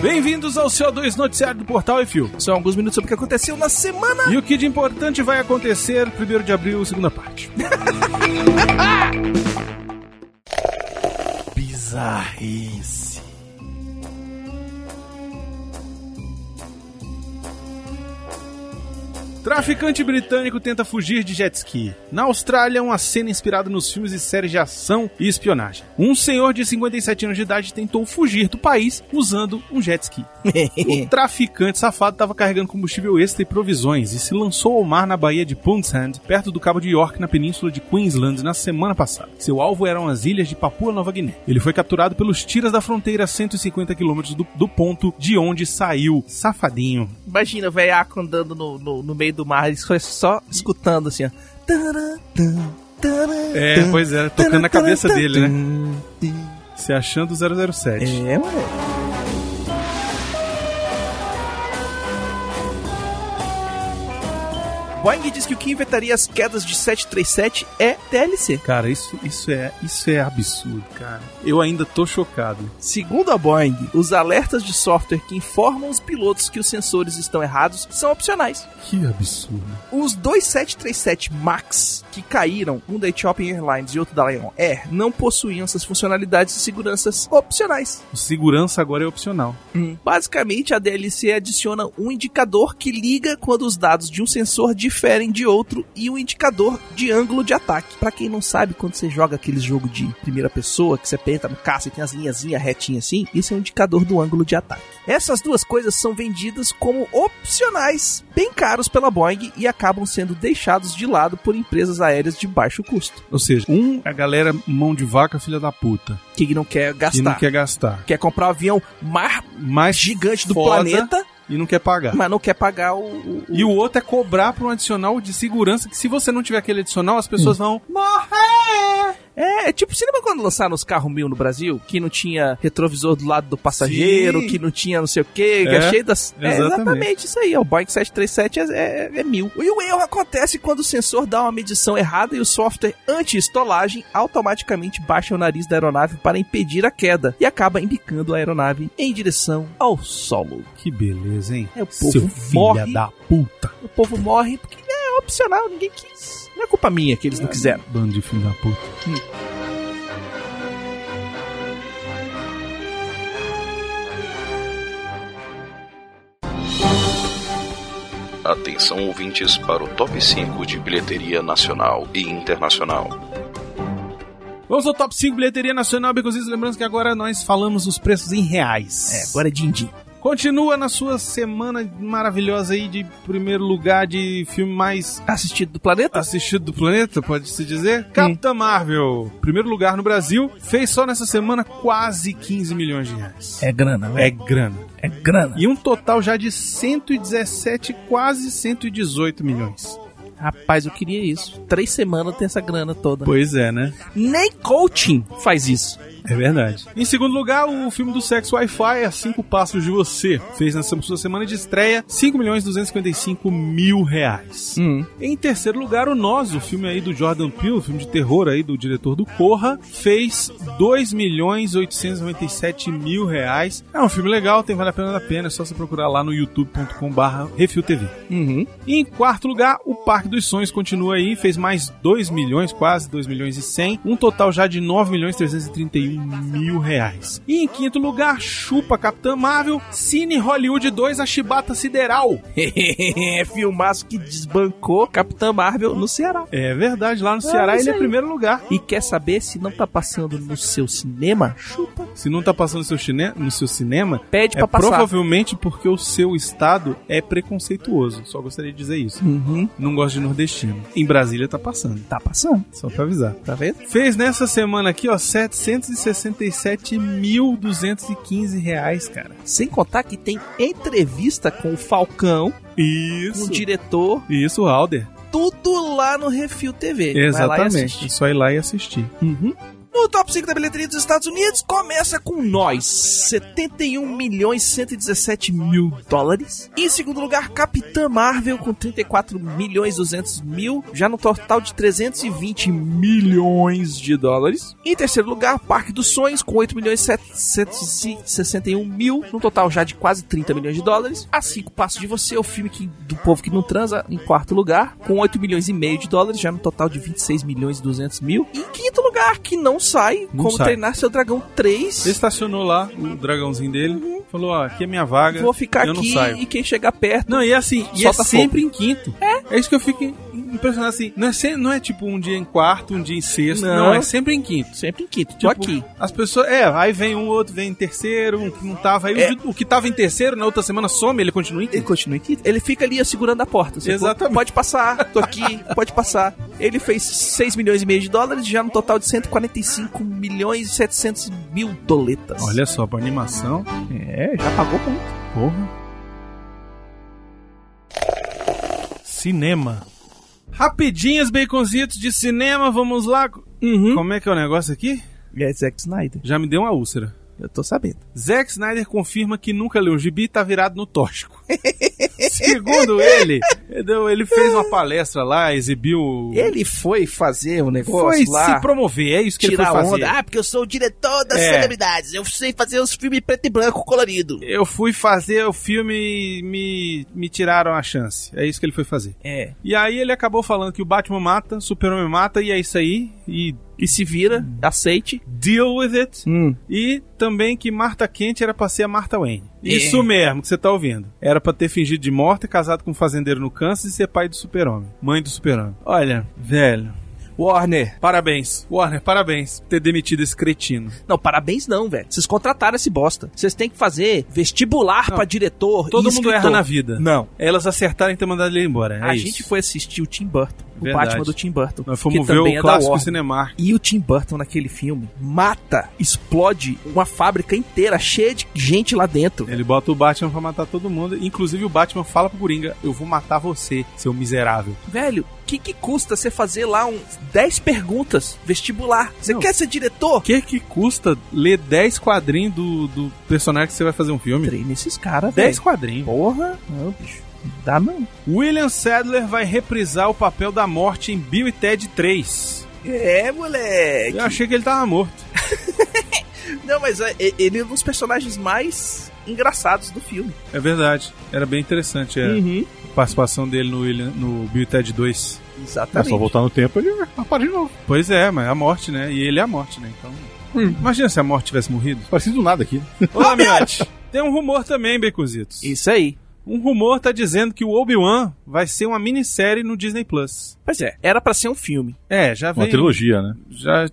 Bem-vindos ao CO2 Noticiário do Portal Fio. São alguns minutos sobre o que aconteceu na semana. E o que de importante vai acontecer 1 de abril, segunda parte. Bizarrice. Traficante britânico tenta fugir de jet ski. Na Austrália, uma cena inspirada nos filmes e séries de ação e espionagem. Um senhor de 57 anos de idade tentou fugir do país usando um jet ski. o traficante safado estava carregando combustível extra e provisões e se lançou ao mar na Baía de Puntsand, perto do Cabo de York, na península de Queensland, na semana passada. Seu alvo eram as ilhas de Papua Nova Guiné. Ele foi capturado pelos tiras da fronteira a 150 quilômetros do, do ponto de onde saiu. Safadinho. Imagina o velhaco andando no, no, no meio do mar, ele foi só escutando assim, ó. É, pois é, tocando na cabeça dele, né? Se achando 007. É, moleque. Boeing diz que o que inventaria as quedas de 737 é TLC. Cara, isso, isso, é, isso é absurdo, cara. Eu ainda tô chocado. Segundo a Boeing, os alertas de software que informam os pilotos que os sensores estão errados são opcionais. Que absurdo. Os dois 737 MAX que caíram, um da Ethiopian Airlines e outro da Lion Air, não possuíam essas funcionalidades de segurança opcionais. O segurança agora é opcional. Hum. Basicamente, a DLC adiciona um indicador que liga quando os dados de um sensor diferem de outro e um indicador de ângulo de ataque. Para quem não sabe, quando você joga aquele jogo de primeira pessoa, que você pensa no caça e tem as linhazinhas retinhas assim, isso é um indicador do ângulo de ataque. Essas duas coisas são vendidas como opcionais, bem caros pela Boeing e acabam sendo deixados de lado por empresas aéreas de baixo custo. Ou seja, um, a galera mão de vaca, filha da puta. Que não quer gastar. Que não quer gastar. Quer comprar o avião mais, Mais gigante do foda planeta, E não quer pagar. mas não quer pagar o. o- o- E o outro é cobrar por um adicional de segurança que se você não tiver aquele adicional, as pessoas vão morrer. É, é tipo, lembra quando lançaram os carros mil no Brasil? Que não tinha retrovisor do lado do passageiro, Sim. que não tinha não sei o que, que é, É, cheio das. É exatamente. exatamente isso aí. ó, O Boeing 737 é, é, é mil. E o erro acontece quando o sensor dá uma medição errada e o software anti-estolagem automaticamente baixa o nariz da aeronave para impedir a queda e acaba embicando a aeronave em direção ao solo. Que beleza, hein? É, o povo Seu morre. da puta. O povo morre porque é opcional, ninguém quis. Não é culpa minha que eles não quiseram. Bando de filho da puta. Atenção ouvintes para o top 5 de bilheteria nacional e internacional. Vamos ao top 5 bilheteria nacional, Becositos. Lembrando que agora nós falamos os preços em reais. É, agora é din-din. Continua na sua semana maravilhosa aí de primeiro lugar de filme mais Assistido do planeta? assistido do planeta, pode-se dizer. Capitã Marvel, primeiro lugar no Brasil, fez só nessa semana quase 15 milhões de reais. É grana, É grana. É grana. E um total já de 117, quase 118 milhões. Rapaz, eu queria isso. Três semanas tem essa grana toda. Pois é, né? Nem coaching faz isso. É verdade. Em segundo lugar, o filme do sexo Wi-Fi, A Cinco Passos de Você, fez na sua semana de estreia 5 milhões 255 mil reais. Hum. Em terceiro lugar, o Nós, o filme aí do Jordan Peele, filme de terror aí do diretor do Corra, fez 2 milhões 897 mil reais. É um filme legal, tem vale a pena da pena, é só você procurar lá no youtube.com barra Refil TV. Uhum. E em quarto lugar, o Parque dos Sonhos continua aí, fez mais 2 milhões, quase 2 milhões e 100, um total já de 9 milhões 331 mil reais. E em quinto lugar, Chupa Capitã Marvel, Cine Hollywood 2, A Chibata Sideral. É Filmaço que desbancou Capitã Marvel no Ceará. É verdade, lá no Ceará isso ele é primeiro lugar. E quer saber se não tá passando no seu cinema? Chupa. Se não tá passando no seu, chine- no seu cinema, Pede é pra passar. provavelmente porque o seu estado é preconceituoso. Só gostaria de dizer isso. Uhum. Não gosto de nordestino. Em Brasília tá passando. Tá passando. Só pra avisar. Tá vendo? Fez nessa semana aqui, ó, 767.215 reais, cara. Sem contar que tem entrevista com o Falcão, com Isso. o diretor, Isso, Alder. tudo lá no Refil TV. Exatamente. É só ir lá e assistir. Uhum. No top 5 da bilheteria dos Estados Unidos, começa com nós, 71 milhões 117 mil dólares. Em segundo lugar, Capitã Marvel com 34 milhões 200 mil, já no total de 320 milhões de dólares. Em terceiro lugar, Parque dos Sonhos com 8 milhões 761 mil, no total já de quase 30 milhões de dólares. A 5 Passos de Você, o filme que, do povo que não transa, em quarto lugar, com 8 milhões e meio de dólares, já no total de 26 milhões e 200 mil. Em quinto lugar, que não sai, Não como sai. treinar seu dragão 3. Ele estacionou lá, o dragãozinho dele, falou, ó, aqui é minha vaga, Vou ficar eu não aqui saio. e quem chegar perto. Não, e assim, e é sempre em quinto. É? É isso que eu fico impressionado, assim, não é, não é tipo um dia em quarto, um dia em sexto, não, Não. é sempre em quinto. Sempre em quinto. Tô Tipo, aqui. As pessoas, é, aí vem um outro, vem em terceiro, um que não tava, aí o É. de- o, que tava em terceiro, na outra semana some, ele continua em Ele quinto. continua em quinto. Ele fica ali ó, segurando a porta. sacou? Exatamente. Pode passar, tô aqui, pode passar. Ele fez 6 milhões e meio de dólares, já no total de 145 milhões e 700 mil doletas. Olha só, pra animação, É, já pagou muito. porra. Cinema. Rapidinhas, baconzitos de cinema, vamos lá. Uhum. Como é que é o negócio aqui? É Zack Snyder. Já me deu uma úlcera. Eu tô sabendo. Zack Snyder confirma que nunca leu um gibi e tá virado no tóxico. Segundo ele, ele fez uma palestra lá, exibiu. Ele foi fazer um negócio foi lá. se promover, é isso que ele foi fazer. onda. Ah, porque eu sou o diretor das É. celebridades. Eu sei fazer os filmes preto e branco colorido. Eu fui fazer o filme e me, me tiraram a chance. É isso que ele foi fazer. É. E aí ele acabou falando que o Batman mata, o Super-Homem mata, e é isso aí. E E se vira, aceite. deal with it. Hum. E também que Marta Kent era pra ser a Martha Wayne. É. Isso mesmo que você tá ouvindo. Era pra ter fingido de morta, casado com um fazendeiro no Kansas e ser pai do super-homem. Mãe do super-homem. Olha, velho. Warner. Parabéns. Warner, parabéns por ter demitido esse cretino. Não, parabéns não, velho. Vocês contrataram esse bosta. Vocês têm que fazer vestibular pra diretor Todo e mundo escritor. erra na vida. Não. Elas acertaram em ter mandado ele embora. É a isso. gente foi assistir o Tim Burton. O. Batman do Tim Burton. Nós que fomos ver também o é clássico. Cinemark. E o Tim Burton naquele filme mata, explode uma fábrica inteira cheia de gente lá dentro. Ele bota o Batman pra matar todo mundo. Inclusive o Batman fala pro Coringa: Eu vou matar você, seu miserável. Velho, o que, que custa você fazer lá um 10 perguntas vestibular? Você quer ser diretor? O que que custa ler 10 quadrinhos do, do personagem que você vai fazer um filme? Treina esses caras, 10 velho. quadrinhos. Porra, não, bicho. Dá não. William Sadler vai reprisar o papel da morte em Bill e Ted 3. É, moleque. Eu achei que ele tava morto. Não, mas é, é- ele é um dos personagens mais engraçados do filme. É verdade. Era bem interessante é, Uhum. a participação dele no, William, no Bill e Ted 2. É Exatamente. só voltar no tempo ele aparece de novo. Pois é, mas é a morte, né? E ele é a morte, né? Então. Imagina se a morte tivesse morrido. Parecido do nada aqui. Olá, Miotti. Tem um rumor também, Becuzitos. Isso aí. Um rumor tá dizendo que o Obi-Wan vai ser uma minissérie no Disney Plus. Pois é, era pra ser um filme. É, já Uma vem. trilogia, né? Já.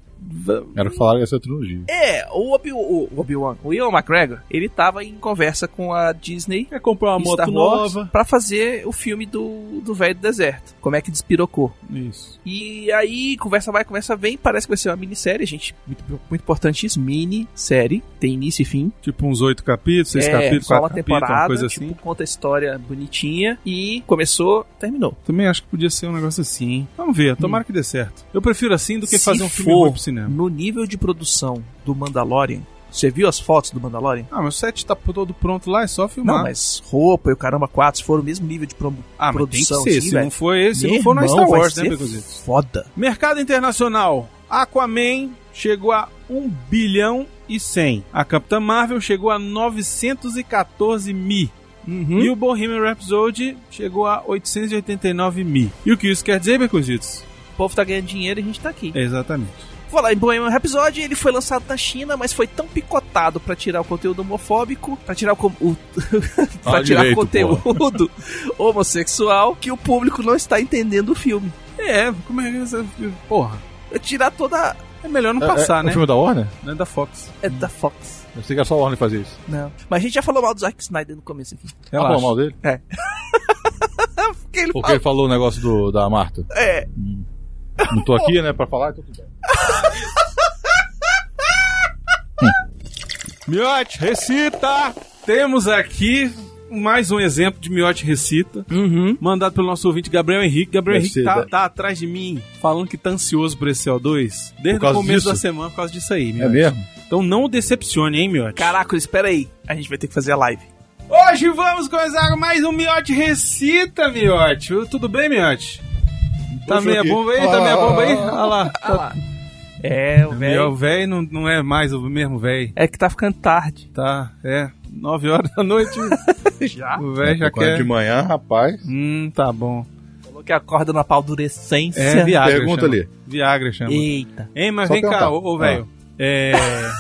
Era que falaram ser trilogia. É, o Obi- o Obi-Wan, o Ian McGregor, ele tava em conversa com a Disney Quer comprar uma moto Star Wars nova. pra fazer o filme do, do Velho do Deserto. Como é que despirocou. Isso. E aí, conversa vai, conversa vem, parece que vai ser uma minissérie, gente. Muito, muito importante isso, minissérie, tem início e fim. Tipo uns oito capítulos, seis é, capítulos, só quatro uma capítulos, temporada, uma coisa tipo, assim. conta a história bonitinha e começou, terminou. Também acho que podia ser um negócio assim, hein? Vamos ver, tomara que dê certo. Eu prefiro assim do que Se fazer um filme for ruim pro cinema. no nível de produção do Mandalorian, você viu as fotos do Mandalorian? Ah, mas o set tá todo pronto lá, é só filmar. Não, mas roupa e o caramba 4, se for o mesmo nível de pro- ah, mas tem que produção, ser. assim, se velho. não for esse, se Meu não for na Star Wars, né? Foda. Mercado internacional. Aquaman chegou a 1 bilhão e 100. A Capitã Marvel chegou a 914 mil. Uhum. E o Bohemian Rhapsody chegou a 889 mil. E o que isso quer dizer, Becozitos? O povo tá ganhando dinheiro e a gente tá aqui. Exatamente. Vou lá, em Bohemian Rhapsody, ele foi lançado na China, mas foi tão picotado pra tirar o conteúdo homofóbico, pra tirar o, o pra Fala tirar direito, conteúdo homossexual, que o público não está entendendo o filme. É, como é que essa... Porra, É Tirar toda é melhor não É- passar, é, né? O filme da Warner? Não é da Fox. é da Fox. Eu sei que era só a Warner fazer isso. Não. Mas a gente já falou mal do Zack Snyder no começo aqui. Ah, Relaxa. falou mal dele? Porque ele Porque fala, ele falou o negócio do, da Marta. é, Não tô aqui, né, pra falar, então tudo bem. Miote, recita! Temos aqui mais um exemplo de miote recita. Uhum. Mandado pelo nosso ouvinte Gabriel Henrique. Gabriel Deve Henrique tá, tá atrás de mim, falando que tá ansioso por esse CO2 desde o começo disso? da semana por causa disso aí, É Miote. mesmo? Então não o decepcione, hein, Miote? Caraca, espera aí. A gente vai ter que fazer a live. Hoje vamos começar mais um Miote Recita, Miote. Tudo bem, Miote? Tá meia bomba aí? Tá meia bomba aí? Olha lá. Ah lá. É, o O velho. velho não, não é mais o mesmo velho. É que tá ficando tarde. Tá, é. 9 horas da noite. Já? o velho já quer. de manhã, rapaz. Hum, tá bom. Falou que acorda na paldurecência. É Viagra. Pergunta chama. ali. Viagra chama. Eita. Hein, mas Só vem cá, perguntar. ô, ô, velho. É.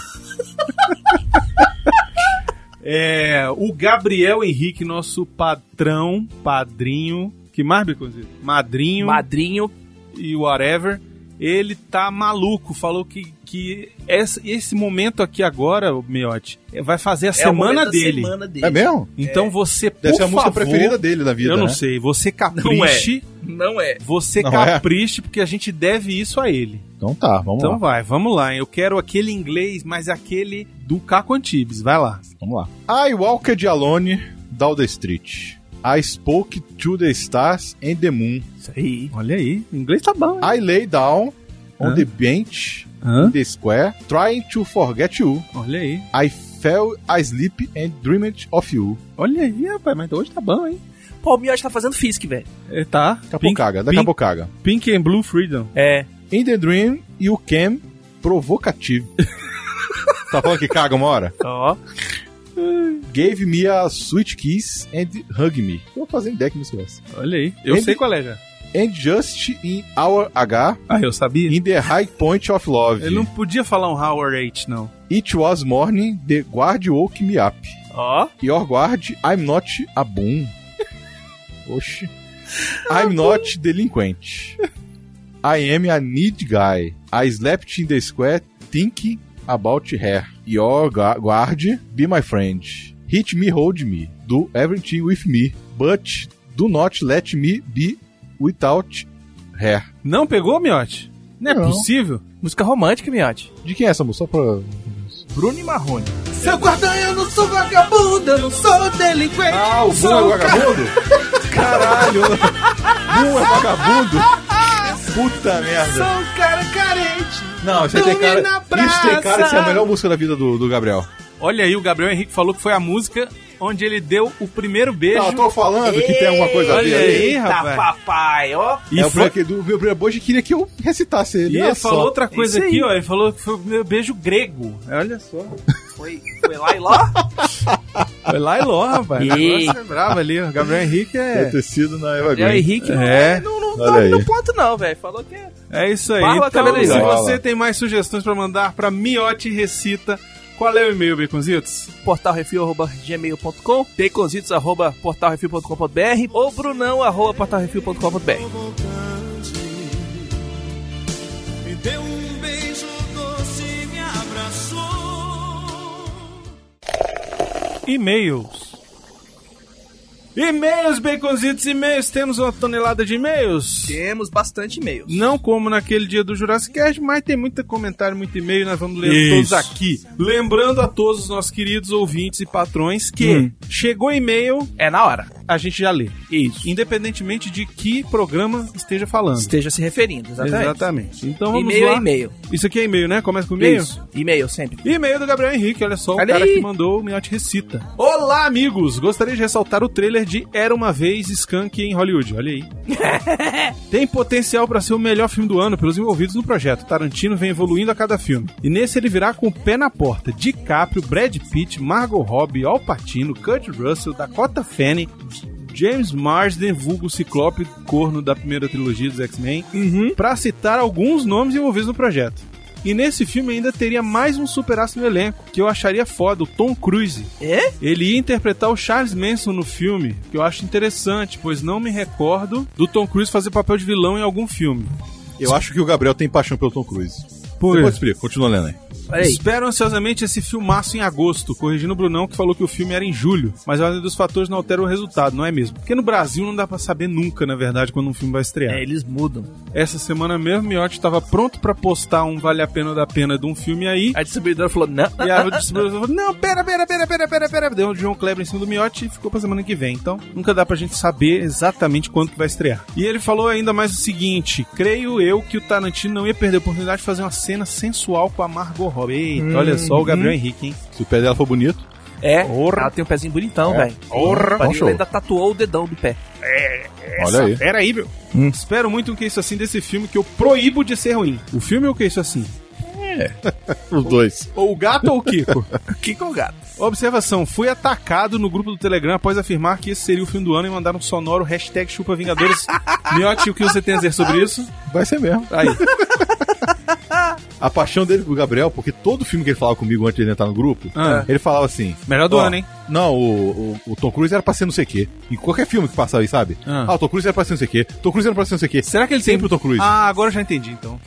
é. O Gabriel Henrique, nosso patrão, padrinho. Que mais, Beconzito? Madrinho Madrinho. e whatever. Ele tá maluco. Falou que, que esse, esse momento aqui agora, o Miote, vai fazer a é semana da dele. semana dele. É mesmo? Então você, por Deve ser a música favor, preferida dele na vida. Eu não né? sei. Você capriche. Não é. Você Não é? capriche, porque a gente deve isso a ele. Então tá, vamos Então lá. vai, vamos lá. Eu quero aquele inglês, mas aquele do Caco Antibes. Vai lá. Vamos lá. I walked alone down the street. I spoke to the stars and the moon. Isso aí. Olha aí, o inglês tá bom. I lay down on Hã? the bench Hã? in the square, trying to forget you. Olha aí. I fell asleep and dreamed of you. Olha aí, rapaz, mas hoje tá bom, hein? Pô, o Miotti tá fazendo Fisk, velho. É, tá. Daqui a pouco caga, daqui a pink, pouco caga. pink and Blue Freedom. É. In the dream, you came provocative. tá falando que caga uma hora? Ó. Gave me a sweet kiss and hug me. Tô fazendo ideia que isso é essa. Olha aí. Eu Ele- sei qual é já. And just in our H, Ah, eu sabia. in the high point of love. Ele não podia falar um Howard H, não. It was morning, the guard woke me up. Ó. Your guard, I'm not a boom. Oxi. I'm not delinquent. I am a need guy. I slept in the square thinking about her. Your gu- guard, be my friend. Hit me, hold me. Do everything with me. But do not let me be without her. Não pegou, Miote? Não é Não. possível? Música romântica, Miotti. De quem é essa música? Só pra... Bruno e Marrone. Seu guarda, eu não sou vagabundo, eu não sou delinquente. Ah, o Boom é vagabundo? Caralho! Boom é vagabundo? Puta merda. Sou um cara carente. Não, isso tem cara. Isso tem cara de ser a melhor música da vida do, do Gabriel. Olha aí, o Gabriel Henrique falou que foi a música onde ele deu o primeiro beijo. Não, eu tô falando que tem alguma coisa a Olha ver. aí, Eita, rapaz. papai, ó. E, é o foi- do meu primeiro bojo queria que eu recitasse ele. e ele falou outra coisa aqui, ó. Ele falou que foi o meu beijo grego. Olha só. Foi, foi lá e lá? Foi lá e lá, rapaz. O negócio Eita. é bravo ali. O Gabriel Henrique Deve é. ter sido na Eva E Green. Henrique não, É. é, não, não Olha dorme no ponto, não, velho. Falou que é. É isso aí. Barba, então, se você tem mais sugestões pra mandar pra Miote Recita, qual é o e-mail, Baconzitos? portalrefil.gmail.com, baconzitos.portalrefil.com.br ou brunão.portalrefil.com.br. Me deu um E-mails. E-mails, Baconzitos, e-mails. Temos uma tonelada de e-mails. Temos bastante e-mails. Não como naquele dia do Jurassic Cast, mas tem muito comentário, muito e-mail, nós vamos ler Isso. todos aqui. Lembrando a todos os nossos queridos ouvintes e patrões que Hum. chegou e-mail, É na hora. a gente já lê. Isso. Independentemente de que programa esteja falando. Esteja se referindo, exatamente. Exatamente. Então vamos E-mail lá. é e-mail. Isso aqui é e-mail, né? Começa com e-mail? Isso. E-mail sempre. E-mail do Gabriel Henrique, olha só, o Olha cara aí. que mandou o Miote Recita. Olá, amigos! Gostaria de ressaltar o trailer de Era Uma Vez Skunk em Hollywood, olha aí. Tem potencial para ser o melhor filme do ano pelos envolvidos no projeto. Tarantino vem evoluindo a cada filme. E nesse ele virá com o pé na porta. DiCaprio, Brad Pitt, Margot Robbie, Al Pacino, Kurt Russell, Dakota Fanning, James Marsden, vulgo Ciclope, corno da primeira trilogia dos X-Men, pra citar alguns nomes envolvidos no projeto. E nesse filme ainda teria mais um superaço no elenco, que eu acharia foda, o Tom Cruise. É? Ele ia interpretar o Charles Manson no filme, que eu acho interessante, pois não me recordo do Tom Cruise fazer papel de vilão em algum filme. Eu acho que o Gabriel tem paixão pelo Tom Cruise. Por Depois explica, continua lendo aí. Olha aí. Espero ansiosamente esse filmaço em agosto, corrigindo o Brunão que falou que o filme era em julho, mas a ordem dos fatores não altera o resultado, não é mesmo? Porque no Brasil não dá pra saber nunca, na verdade, quando um filme vai estrear. É, eles mudam. Essa semana mesmo, Miotti tava pronto pra postar um Vale a Pena da Pena de um filme aí. A distribuidora falou, não, E a distribuidora falou: Não, pera, pera, pera, pera, pera, pera. Deu um João Kleber em cima do Miotti e ficou pra semana que vem. Então, nunca dá pra gente saber exatamente quando que vai estrear. E ele falou ainda mais o seguinte: creio eu que o Tarantino não ia perder a oportunidade de fazer uma cena sensual com a Margot Robbie. Eita, olha só o Gabriel Henrique, hein? Se o pé dela for bonito, É, Porra. ela tem um pezinho bonitão, É. velho. Porra. Ela ainda tatuou o dedão do pé. olha aí. Pera aí, meu. Espero muito um que isso assim desse filme que eu proíbo de ser ruim. O filme é o que isso assim? Os dois. Ou o gato ou o Kiko? Que com gato. Observação, fui atacado no grupo do Telegram após afirmar que esse seria o fim do ano e mandar um sonoro hashtag chupa Vingadores. Miotti, o que você tem a dizer sobre isso? Vai ser mesmo. Aí. A paixão dele com o Gabriel, porque todo filme que ele falava comigo antes de ele entrar no grupo, Ah. ele falava assim. Melhor do ano, hein? Não, o, o, o Tom Cruise era pra ser não sei o quê. Em qualquer filme que passava aí, sabe? Ah. Ah, o Tom Cruise era pra ser não sei o quê. Tom Cruise era pra ser não sei o quê. Será que ele Sempre tem... o Tom Cruise. Ah, agora eu já entendi, então.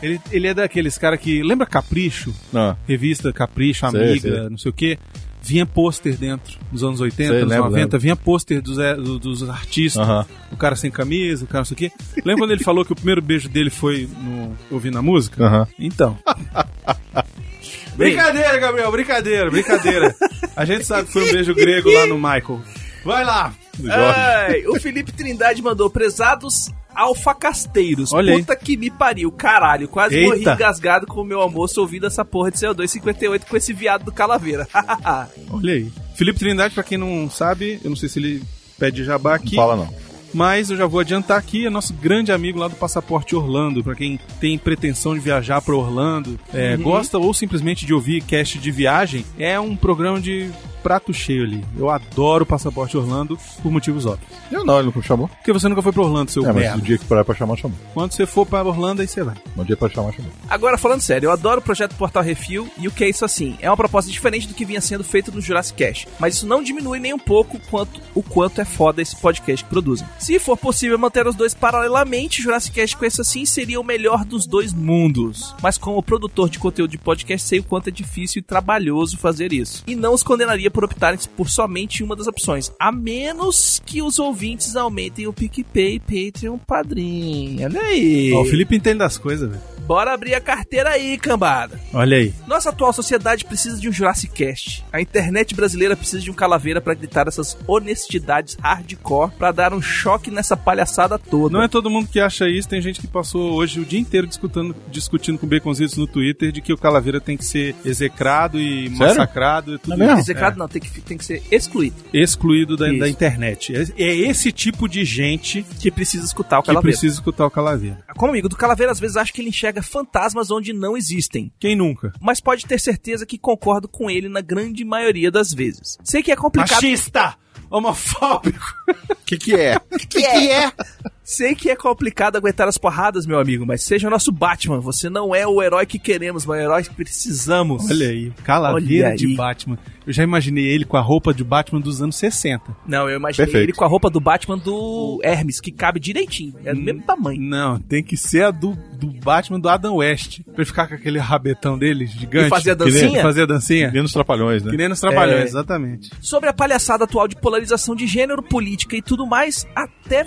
Ele, ele é daqueles cara que... Lembra Capricho? Ah. Revista Capricho, Sei, Amiga, sei. não sei o quê. Vinha pôster dentro, nos anos 80, Sei, anos lembro, 90. lembro. Vinha pôster dos, do- dos artistas. Aham. O cara sem camisa, o cara não sei o quê. Lembra quando ele falou que o primeiro beijo dele foi no, ouvindo a música? Aham. Então. brincadeira, Gabriel, brincadeira, brincadeira. A gente sabe que foi um beijo grego lá no Michael. Vai lá. Ai, o Felipe Trindade mandou prezados alfacasteiros. Olha aí. Puta que me pariu, caralho. Quase Eita. morri engasgado com o meu almoço ouvindo essa porra de CO2 58 com esse viado do Calaveira. Olha aí. Felipe Trindade, pra quem não sabe, eu não sei se ele pede jabá Não aqui, fala não. mas eu já vou adiantar aqui, é nosso grande amigo lá do Passaporte Orlando, pra quem tem pretensão de viajar pra Orlando, é, gosta ou simplesmente de ouvir cast de viagem, é um programa de prato cheio ali. Eu adoro o Passaporte Orlando por motivos óbvios. Eu não, ele nunca me chamou. Porque você nunca foi pra Orlando, seu É, mas merda. o dia que parar pra chamar, chamou. Quando você for pra Orlando, aí você vai. Um dia pra chamar, chamou. Agora, falando sério, eu adoro o projeto Portal Refil e o que é isso assim? É uma proposta diferente do que vinha sendo feito no Jurassic Cast, mas isso não diminui nem um pouco quanto, o quanto é foda esse podcast que produzem. Se for possível manter os dois paralelamente, Jurassic Cast com esse assim seria o melhor dos dois mundos. Mas como produtor de conteúdo de podcast, sei o quanto é difícil e trabalhoso fazer isso. E não os condenaria por optarem por somente uma das opções, a menos que os ouvintes aumentem o PicPay, Patreon, Padrim. Olha aí. Ó, o Felipe entende das coisas, velho. Bora abrir a carteira aí, cambada. Olha aí. Nossa atual sociedade precisa de um Jurassic Cast. A internet brasileira precisa de um calaveira pra gritar essas honestidades hardcore pra dar um choque nessa palhaçada toda. Não é todo mundo que acha isso, tem gente que passou hoje o dia inteiro discutindo, discutindo com Baconzitos no Twitter de que o Calaveira tem que ser execrado e Sério? massacrado e tudo É mesmo? isso. Execrado não, tem que, tem que ser excluído. É, excluído da, da internet. É, é esse tipo de gente Que precisa escutar o que calaveira. precisa escutar o Calaveira. Como amigo do calaveira, às vezes acho que ele enxerga fantasmas onde não existem. Quem nunca? Mas pode ter certeza que concordo com ele na grande maioria das vezes. Sei que é complicado. Machista! Homofóbico! O que que é? que é? Sei que é complicado aguentar as porradas, meu amigo, mas seja o nosso Batman. Você não é o herói que queremos, mas o herói que precisamos. Olha aí, Calaveira Olha de. Batman. Eu já imaginei ele com a roupa de Batman dos anos 60. Não, eu imaginei Perfeito. ele com a roupa do Batman do Hermes, que cabe direitinho. É do mesmo tamanho. Não, tem que ser a do, do Batman do Adam West. Pra ele ficar com aquele rabetão dele, gigante. E fazer a Que nem- dancinha? Fazer a dancinha. Menos trapalhões, né? Que nem nos trabalhões, É. exatamente. Sobre a palhaçada atual de polarização de gênero, política e tudo mais, até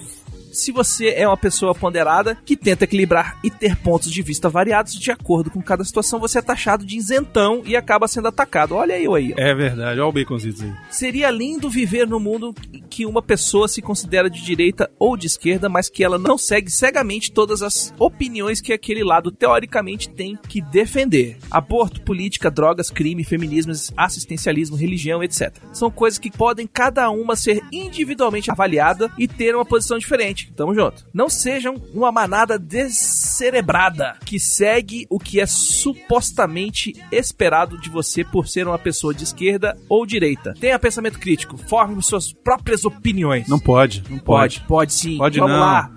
se você é uma pessoa ponderada que tenta equilibrar e ter pontos de vista variados de acordo com cada situação, você é taxado de isentão e acaba sendo atacado. Olha eu aí, ó. É verdade, olha o Baconzitos aí. Seria lindo viver num mundo que uma pessoa se considera de direita ou de esquerda, mas que ela não segue cegamente todas as opiniões que aquele lado teoricamente tem que defender. Aborto, política, drogas, crime, feminismo, assistencialismo, religião, etc. São coisas que podem cada uma ser individualmente avaliada e ter uma posição diferente. Tamo junto. Não sejam uma manada descerebrada que segue o que é supostamente esperado de você por ser uma pessoa de esquerda ou direita. Tenha pensamento crítico, forme suas próprias opiniões. Não pode, não pode, pode. pode sim. Pode Vamos não. lá.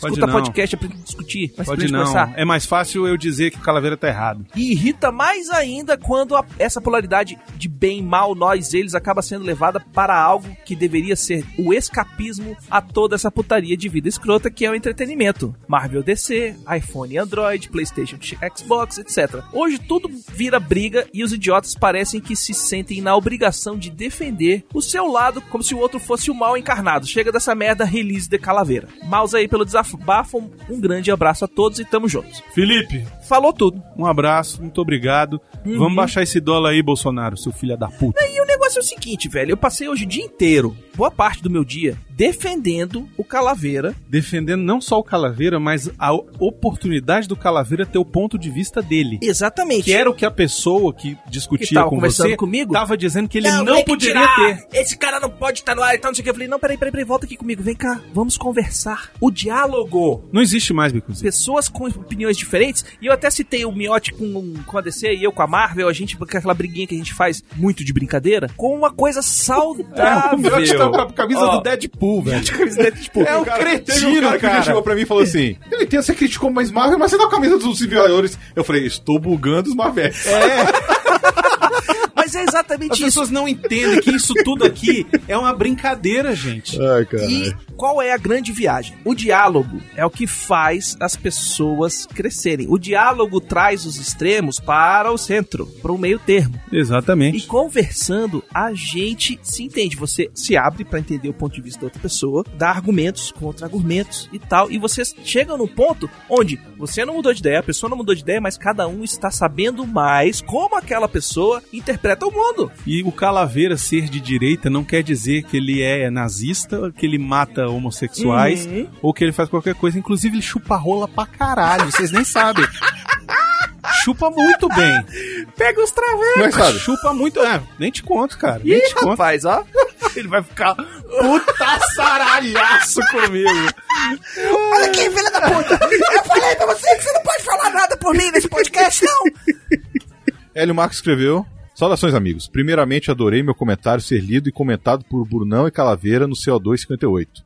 Pode escuta não. podcast pra gente discutir, mas pra Pode gente não. conversar. É mais fácil eu dizer que o Calaveira tá errado. E irrita mais ainda quando a- essa polaridade de bem, mal, nós, eles acaba sendo levada para algo que deveria ser o escapismo a toda essa putaria de vida escrota que é o entretenimento. Marvel DC, iPhone e Android, PlayStation, Xbox, etc. Hoje tudo vira briga e os idiotas parecem que se sentem na obrigação de defender o seu lado como se o outro fosse o mal encarnado. Chega dessa merda, release de Calaveira. Mouse aí pelo desabafo, um grande abraço a todos e tamo juntos. Felipe, Falou tudo. um abraço, muito obrigado. Uhum. Vamos baixar esse dólar aí, Bolsonaro, seu filho da puta. E o negócio é o seguinte, velho. Eu passei hoje o dia inteiro, boa parte do meu dia, defendendo o Calaveira. Defendendo não só o Calaveira, mas a oportunidade do Calaveira ter o ponto de vista dele. Exatamente. Que era o que a pessoa que que discutia tava com você comigo. tava dizendo que ele não, que poderia ter. Esse cara não pode estar no ar e tal, não sei o que. Eu falei, não, peraí, peraí, peraí, volta aqui comigo. Vem cá, vamos conversar. O diálogo. Não existe mais, Bicuzinho. Pessoas com opiniões diferentes. E eu até citei o Miotti com, com a DC e eu com a Marvel. A gente, com aquela briguinha que a gente faz muito de brincadeira, com uma coisa saudável. o Miotti tá com a camisa Ó. do Deadpool, velho. Tipo, É um Cara, cretino, um cara. que cara. chegou pra mim e falou assim: Eu entendo, você criticou mais Marvel, mas você dá a camisa dos Vingadores. Eu falei: Estou bugando os Marvel. Mas é As exatamente isso. pessoas não entendem que isso tudo aqui é uma brincadeira, gente. Ai, cara. E qual é a grande viagem? O diálogo é o que faz as pessoas crescerem. O diálogo traz os extremos para o centro, para o meio termo. E Exatamente. conversando, a gente se entende. Você se abre para entender o ponto de vista da outra pessoa, dá argumentos, contra-argumentos e tal. E vocês chegam no ponto onde você não mudou de ideia, a pessoa não mudou de ideia, mas cada um está sabendo mais como aquela pessoa interpreta o mundo. E o Calaveira ser de direita não quer dizer que ele é nazista, que ele mata homossexuais Uhum. ou que ele faz qualquer coisa. Inclusive, ele chupa rola pra caralho, vocês nem sabem. Chupa muito bem. Pega os travecos. Mas Chupa muito. É, nem te conto, cara. Nem Ih, te conto. rapaz, ó. Ele vai ficar puta saralhaço comigo. Olha aqui, filha da puta! Eu falei pra você que você não pode falar nada por mim nesse podcast, não! Hélio Marcos escreveu. Saudações, amigos. Primeiramente, adorei meu comentário ser lido e comentado por Brunão e Calaveira no CO2 58.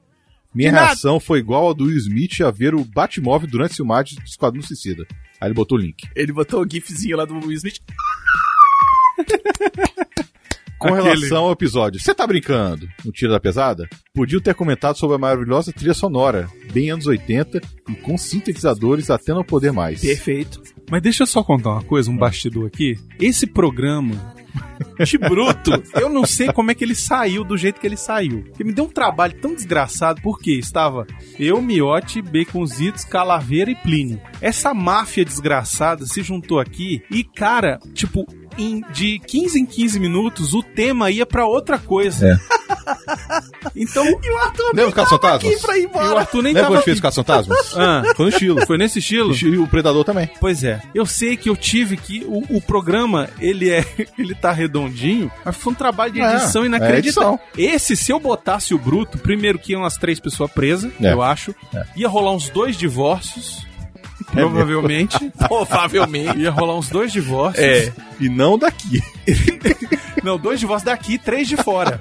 Minha nada. reação foi igual ao do Will Smith a ver o Batmóvel durante a filmagem do Esquadrão Suicida. Aí ele botou o link. Ele botou o gifzinho lá do Will Smith. Com Aquele- relação ao episódio, você tá brincando? No Tira da Pesada? Podiam ter comentado sobre a maravilhosa trilha sonora, bem anos 80 e com sintetizadores até não poder mais. Perfeito. Mas deixa eu só contar uma coisa, um bastidor aqui. Esse programa de bruto, eu não sei como é que ele saiu do jeito que ele saiu. Porque me deu um trabalho tão desgraçado, porque estava eu, Miote, Baconzitos, Calaveira e Plínio. Essa máfia desgraçada se juntou aqui e, cara, tipo, em- de 15 em 15 minutos o tema ia pra outra coisa. Então, E o Arthur Lembra os Caça-Fantasmas? aqui pra ir e o embora. Arthur nem Lembra tava fez Caça-Fantasmas? Ah, Foi no estilo. foi nesse estilo? E o Predador também. Pois é. Eu sei que eu tive que. O, o programa, ele é. Ele tá redondinho, mas foi um trabalho de É, edição é inacreditável. edição. Esse, se eu botasse o bruto, primeiro que iam as três pessoas presas, É. eu acho. Ia rolar uns dois divórcios. Provavelmente. Provavelmente. Ia rolar uns dois divórcios. É. E não daqui. Não, dois divórcios daqui, três de fora.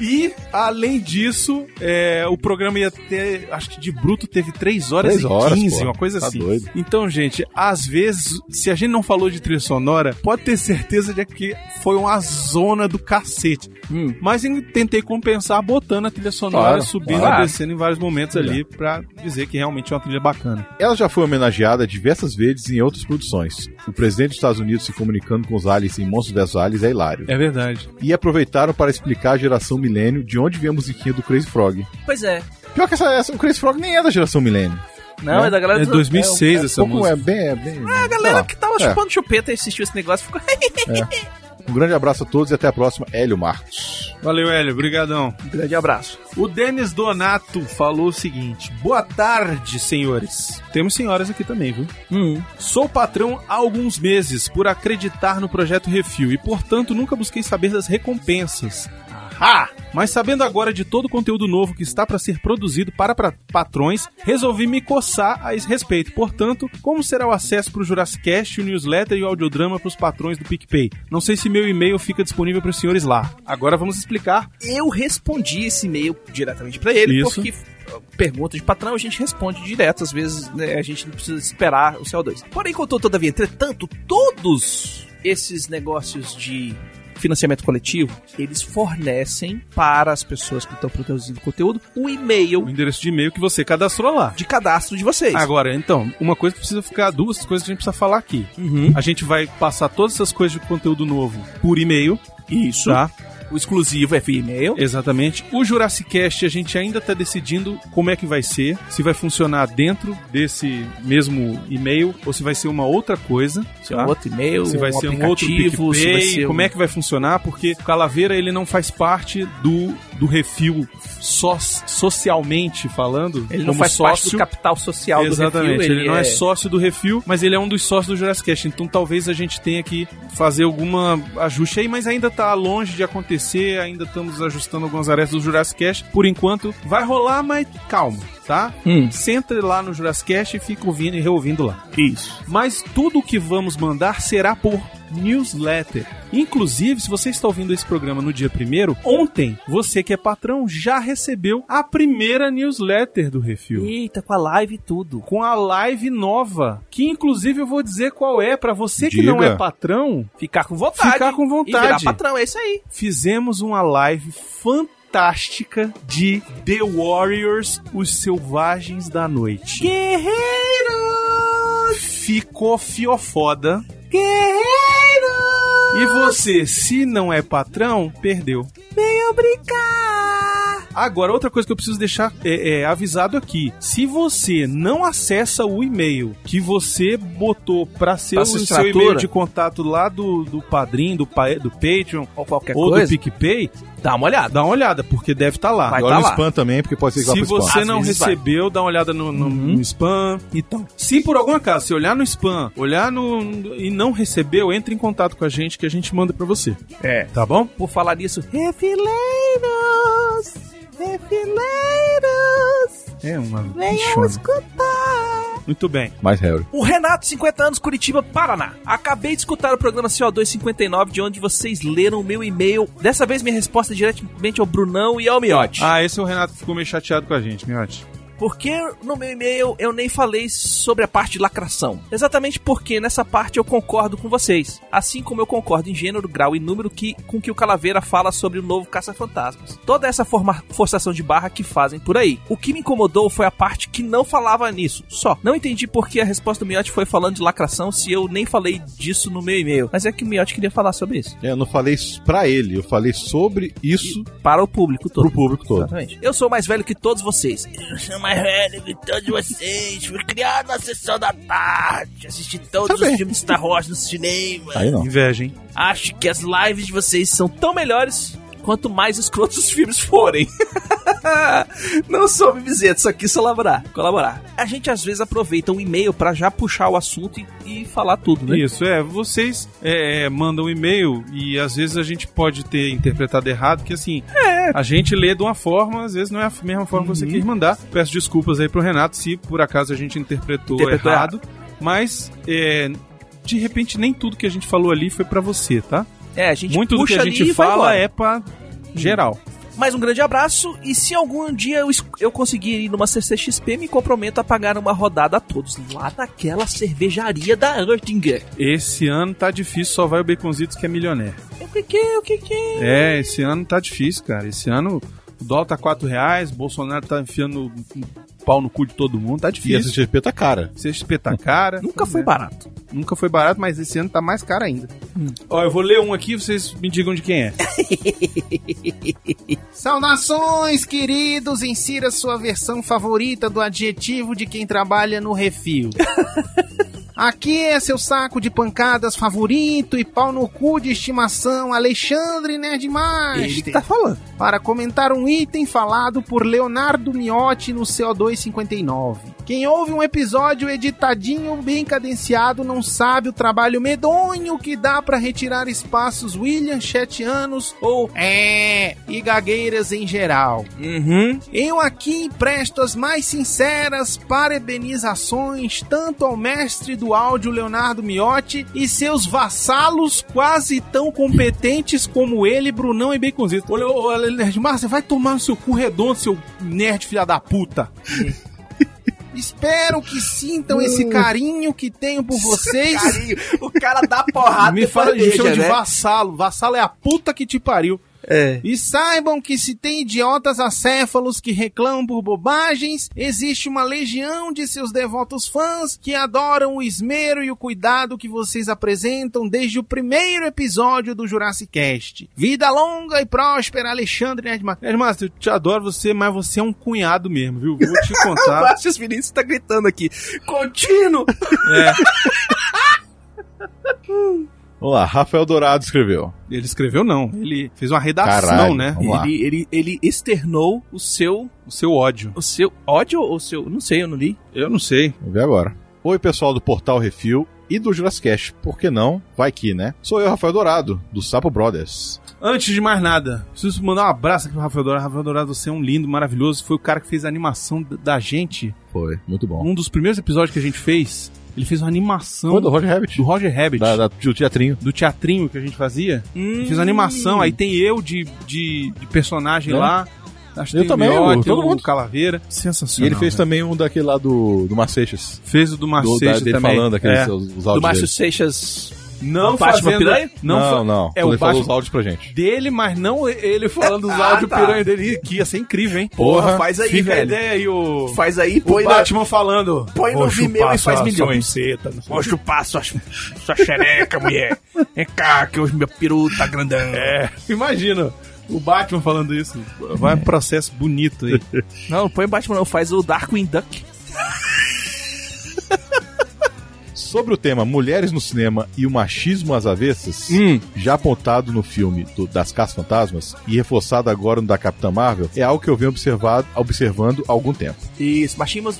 E, além disso, é, o programa ia ter, acho que de bruto teve 3 horas Três e horas, 15, pô. uma coisa Tá assim. doido. Então, gente, às vezes, se a gente não falou de trilha sonora, pode ter certeza de que foi uma zona do cacete. Hum. Mas eu tentei compensar botando a trilha sonora, Claro, subindo claro. e descendo em vários momentos ali, pra dizer que realmente é uma trilha bacana. Ela já foi homenageada diversas vezes em outras produções. O presidente dos Estados Unidos se comunicando com os aliens em Monstros vs Aliens é hilário. É verdade. E aproveitaram para explicar a geração milênio de onde veio a musiquinha do Crazy Frog. Pois é. Pior que essa, essa o Crazy Frog nem é da geração milênio. Não, Né? é da galera É do- 2006 essa Pouco música. é bem. É bem É a galera que tava É. chupando chupeta e assistiu esse negócio ficou. Um grande abraço a todos e até a próxima. Hélio Marcos. Valeu, Hélio. Obrigadão. Um grande abraço. O Denis Donato falou o seguinte: Boa tarde, senhores. Temos senhoras aqui também, viu? Hum. Sou patrão há alguns meses por acreditar no projeto Refil e, portanto, nunca busquei saber das recompensas. Ah! Mas sabendo agora de todo o conteúdo novo que está para ser produzido para patrões, resolvi me coçar a esse respeito. Portanto, como será o acesso para o Jurassic Cast, o newsletter e o audiodrama para os patrões do PicPay? Não sei se meu e-mail fica disponível para os senhores lá. Agora vamos explicar Eu respondi esse e-mail diretamente pra ele, Isso. porque pergunta de patrão, a gente responde direto. Às vezes né, a gente não precisa esperar o CO2. Porém, contudo, todavia, entretanto, todos esses negócios de financiamento coletivo, eles fornecem para as pessoas que estão produzindo conteúdo o e-mail O endereço de e-mail que você cadastrou lá. de cadastro de vocês. Agora, então, uma coisa que precisa ficar, duas coisas que a gente precisa falar aqui. Uhum. A gente vai passar todas essas coisas de conteúdo novo por e-mail. Isso. Tá? O exclusivo é via e-mail. Exatamente. O Jurassic Cast a gente ainda tá decidindo como é que vai ser, se vai funcionar dentro desse mesmo e-mail ou se vai ser uma outra coisa. Se é tá? um outro e-mail, se vai um ser um outro se PicPay, ser como é que vai funcionar, porque o Calaveira ele não faz parte do, do refil só socialmente falando, Ele não faz parte sócio. do capital social Exatamente, do refil. ele, não é... sócio do refil, mas ele é um dos sócios do Jurassic Cast, então talvez a gente tenha que fazer alguma ajuste aí, mas ainda tá longe de acontecer, ainda estamos ajustando algumas arestas do Jurassic Cast. Por enquanto, vai rolar, mas calma, tá? Hum. Lá no Jurassic Cast e fica ouvindo e reouvindo lá. Isso. Mas tudo que vamos mandar será por newsletter. Inclusive, se você está ouvindo esse programa no dia primeiro, ontem, você que é patrão já recebeu a primeira newsletter do Refil. Eita, com a live e tudo. Com a live nova, que inclusive eu vou dizer qual é para você que Diga. não é patrão. Ficar com vontade. Ficar com E virar vontade. patrão, é isso aí. Fizemos uma live fantástica de The Warriors, os selvagens da noite. Guerreiros! Ficou fiofoda. Guerreiros! E você, se não é patrão, perdeu. Venham brincar! Agora, outra coisa que eu preciso deixar é, é, avisado aqui: se você não acessa o e-mail que você botou para ser Pra o seu e-mail de contato lá do, do Padrim, do, do Patreon Ou qualquer ou coisa, do PicPay, dá uma olhada. dá uma olhada, porque deve estar lá. Vai E olha tá no lá. spam também, porque pode ser que Se você não vezes vai. recebeu, dá uma olhada no, no- no spam e tal. Se por algum acaso você olhar no spam, olhar no e não recebeu, entre em contato com a gente que a gente manda pra você. É. Tá bom? Por falar nisso, refileiros! Refileiros! É uma Venham escutar! Muito bem. Mais Harry. O Renato, 50 anos, Curitiba, Paraná. Acabei de escutar o programa CO2 59, de onde vocês leram o meu e-mail. Dessa vez minha resposta é diretamente ao Brunão e ao Miotti. Ah, esse é o Renato que ficou meio chateado com a gente, Miotti. Porque no meu e-mail eu nem falei sobre a parte de lacração. Exatamente porque nessa parte eu concordo com vocês. Assim como eu concordo em gênero, grau e número que, com que o Calaveira fala sobre o novo Caça-Fantasmas. Toda essa forma- forçação de barra que fazem por aí. O que me incomodou foi a parte que não falava nisso. Só. Não entendi por que a resposta do Miotti foi falando de lacração se eu nem falei disso no meu e-mail. Mas é que o Miotti queria falar sobre isso. É, Eu não falei isso pra ele, eu falei sobre isso Para o público todo. pro público todo. Exatamente. Eu sou mais velho que todos vocês. Eu sou mais velho que todos vocês. Fui criado na sessão da tarde. Assisti todos Tá os filmes de Star Wars no cinema. Aí não. Inveja, hein? Acho que as lives de vocês são tão melhores quanto mais escrotos os filmes forem. Não sou mimizento, só quis colaborar. colaborar. A gente às vezes aproveita um e-mail pra já puxar o assunto e, e falar tudo, né? Isso, é. Vocês é, mandam um e-mail e às vezes a gente pode ter interpretado errado, que assim, a gente lê de uma forma, às vezes não é a mesma forma que você quis mandar. Peço desculpas aí pro Renato se por acaso a gente interpretou, Interpretou errado, mas é, de repente nem tudo que a gente falou ali foi pra você, tá? É, a gente Muito do que a gente e fala é pra geral. Mais um grande abraço e se algum dia eu, eu conseguir ir numa CCXP, me comprometo a pagar uma rodada a todos lá naquela cervejaria da Erdinger. Esse ano tá difícil, só vai o Baconzitos que é milionário. O que que é? O que que é? É, esse ano tá difícil, cara. Esse ano o dólar tá 4 reais, Bolsonaro tá enfiando um pau no cu de todo mundo, tá E difícil. essa GP tá cara. CXP tá cara. Nunca foi É. barato. Nunca foi barato, mas esse ano tá mais caro ainda. Ó, eu vou ler um aqui, vocês me digam de quem é. Saudações, queridos! Insira sua versão favorita do adjetivo de quem trabalha no refil. Aqui é seu saco de pancadas favorito e pau no cu de estimação, Alexandre Nerdmaster. Ele que tá falando. para comentar um item falado por Leonardo Miotti no CO259, Quem ouve um episódio editadinho, bem cadenciado, não sabe o trabalho medonho que dá pra retirar espaços William Chetianos ou é e gagueiras em geral. Uhum. Eu aqui presto as mais sinceras parabenizações tanto ao mestre do áudio Leonardo Miotti e seus vassalos quase tão competentes como ele, Brunão e Baconzito. Olha, olha, Nerdmar, você vai tomar no seu cu redondo, seu nerd filha da puta. Espero que sintam esse carinho que tenho por vocês. Carinho. O cara dá porrada Me e fala, chama de né? vassalo. Vassalo é a puta que te pariu. É. E saibam que se tem idiotas acéfalos que reclamam por bobagens, existe uma legião de seus devotos fãs que adoram o esmero e o cuidado que vocês apresentam desde o primeiro episódio do Jurassic Cast. Vida longa e próspera, Alexandre Nerdmaster. Nerdmaster, eu te adoro você, mas você é um cunhado mesmo, viu? Vou te O contar. Márcio Vinícius tá gritando aqui. Contínuo! é, Vamos lá, Rafael Dourado escreveu. ele escreveu não, ele fez uma redação, Caralho, né? Ele, ele, ele externou o seu. O seu ódio. O seu ódio ou o seu. Não sei, eu não li. Eu não sei. Vamos ver agora. Oi, pessoal do Portal Refil e do Jurassic. Por que não? Vai que, né? Sou eu, Rafael Dourado, do Sapo Brothers. Antes de mais nada, preciso mandar um abraço aqui pro Rafael Dourado. Rafael Dourado, você é um lindo, maravilhoso. Foi o cara que fez a animação da gente. Foi, muito bom. Um dos primeiros episódios que a gente fez, ele fez uma animação Foi do Roger Rabbit. do Roger Rabbit. Da, da, do teatrinho. Do teatrinho que a gente fazia. Hum. Fiz uma animação, aí tem eu de, de, de personagem É. lá. Acho que Eu tem também, Miotti, todo mundo. Calaveira. E Sensacional. ele fez velho. também um daquele lá do, do Marceixas. Fez o do Do, Marcelo da, dele também. falando aqueles É. os, os Do. Seixas. Não Batman fazendo... Piranha? Não, Não, não. É Quando o ele falou Batman os áudios pra gente. dele, mas não ele falando os Ah, áudios tá. piranha dele, que ia ser incrível, hein? Porra, faz aí, Fica velho. ideia aí, o... Faz aí, O põe na. Batman falando. põe no "Vou Vimeo e faz milhões." Sei Vou chupar sua, sua xereca, mulher. Vem cá, que hoje meu peru tá grandão. É, imagina o Batman falando isso. Vai um processo bonito aí. Não, não põe Batman, não. Faz o Darkwing Duck. Sobre o tema Mulheres no Cinema e o Machismo às Avessas, Hum. já apontado no filme do- das Caças Fantasmas e reforçado agora no da Capitã Marvel, é algo que eu venho observado, observando há algum tempo. Isso, machismo,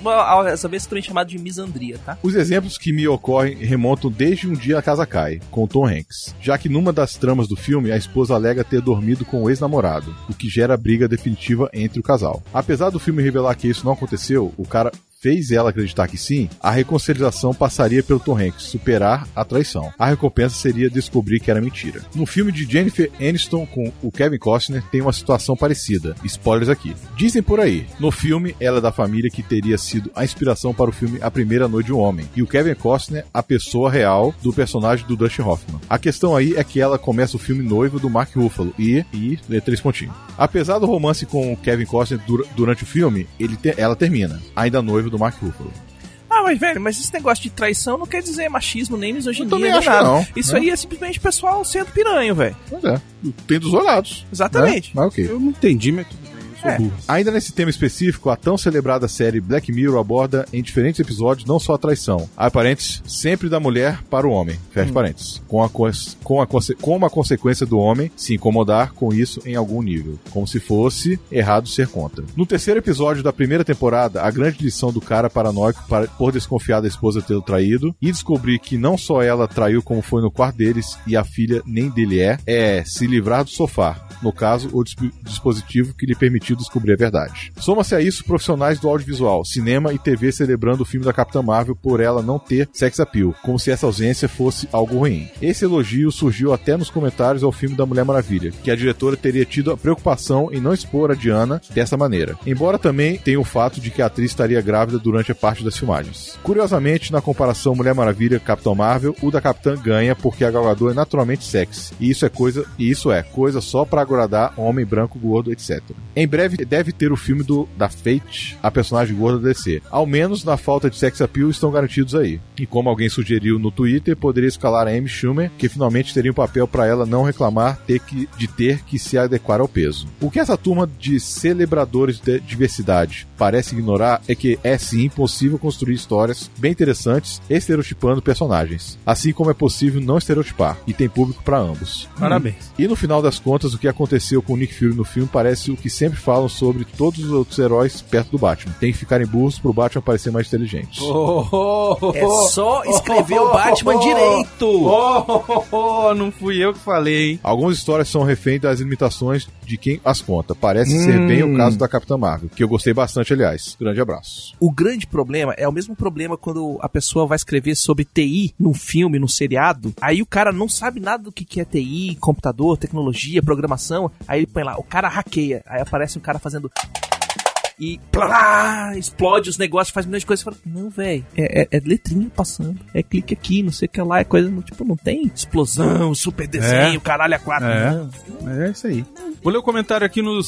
essa vez também chamado de misandria, tá? Os exemplos que me ocorrem remontam desde um dia a casa cai, com Tom Hanks, já que numa das tramas do filme a esposa alega ter dormido com o ex-namorado, o que gera a briga definitiva entre o casal. Apesar do filme revelar que isso não aconteceu, o cara fez ela acreditar que sim, a reconciliação passaria pelo Tom Hanks superar a traição. A recompensa seria descobrir que era mentira. No filme de Jennifer Aniston com o Kevin Costner tem uma situação parecida. Spoilers aqui. Dizem por aí, no filme ela é da família que teria sido a inspiração para o filme A Primeira Noite de um Homem, e o Kevin Costner a pessoa real do personagem do Dustin Hoffman. A questão aí é que ela começa o filme noivo do Mark Ruffalo e e três pontinhos. Apesar do romance com o Kevin Costner dura- durante o filme, ele te- ela termina, ainda noivo do Mark Ruffalo. Ah, mas velho, mas esse negócio de traição não quer dizer machismo, nem misoginia, nem nada. não, Isso né? aí é simplesmente o pessoal sendo piranha, velho. Mas é, tem dos. Exatamente. Né? Mas ok. Eu não entendi, mas tudo É. Ainda nesse tema específico, a tão celebrada série Black Mirror aborda em diferentes episódios não só a traição, abre parênteses, sempre da mulher para o homem, fecha parênteses, com, a, com, a, com uma consequência do homem se incomodar com isso em algum nível, como se fosse errado ser contra. No terceiro episódio da primeira temporada, a grande lição do cara paranoico para- por desconfiar da esposa ter o traído e descobrir que não só ela traiu como foi no quarto deles e a filha nem dele é, é se livrar do sofá, no caso, o disp- dispositivo que lhe permitiu descobrir a verdade. Soma-se a isso profissionais do audiovisual, cinema e TV celebrando o filme da Capitã Marvel por ela não ter sex appeal, como se essa ausência fosse algo ruim. Esse elogio surgiu até nos comentários ao filme da Mulher Maravilha, que a diretora teria tido a preocupação em não expor a Diana dessa maneira. Embora também tenha o fato de que a atriz estaria grávida durante a parte das filmagens. Curiosamente, na comparação Mulher Maravilha Capitão Marvel, o da Capitã ganha porque a Gal Gadot é naturalmente sexy. E isso é coisa, e isso é coisa só para agradar homem branco, gordo, etc. Em breve deve ter o filme do da Fate, a personagem gorda do DC. Ao menos na falta de sex appeal estão garantidos aí. E como alguém sugeriu no Twitter, poderia escalar a Amy Schumer, que finalmente teria um papel para ela não reclamar ter que, de ter que se adequar ao peso. O que essa turma de celebradores de diversidade parece ignorar é que é sim possível construir histórias bem interessantes estereotipando personagens, assim como é possível não estereotipar, e tem público para ambos. Parabéns. E no final das contas, o que aconteceu com o Nick Fury no filme parece o que sempre falo falam sobre todos os outros heróis perto do Batman. Tem que ficarem burros pro Batman parecer mais inteligente. É só escrever o Batman direito. Oh, oh, oh, não fui eu que falei, hein? Algumas histórias são refém das limitações de quem as conta. Parece ser Hum. bem o caso da Capitã Marvel, que eu gostei bastante, aliás. Grande abraço. O grande problema é o mesmo problema quando a pessoa vai escrever sobre TI num filme, num seriado. Aí o cara não sabe nada do que que é TI, computador, tecnologia, programação. Aí ele põe lá, o cara hackeia. Aí aparece um cara fazendo. E plá, explode os negócios, faz milhões de coisas. Você fala, não, velho, é, é, é letrinha passando. É clique aqui, não sei o que lá. É coisa, tipo, não tem explosão, super desenho, caralho, a quatro. É. Não. É isso aí. Vou ler o comentário aqui no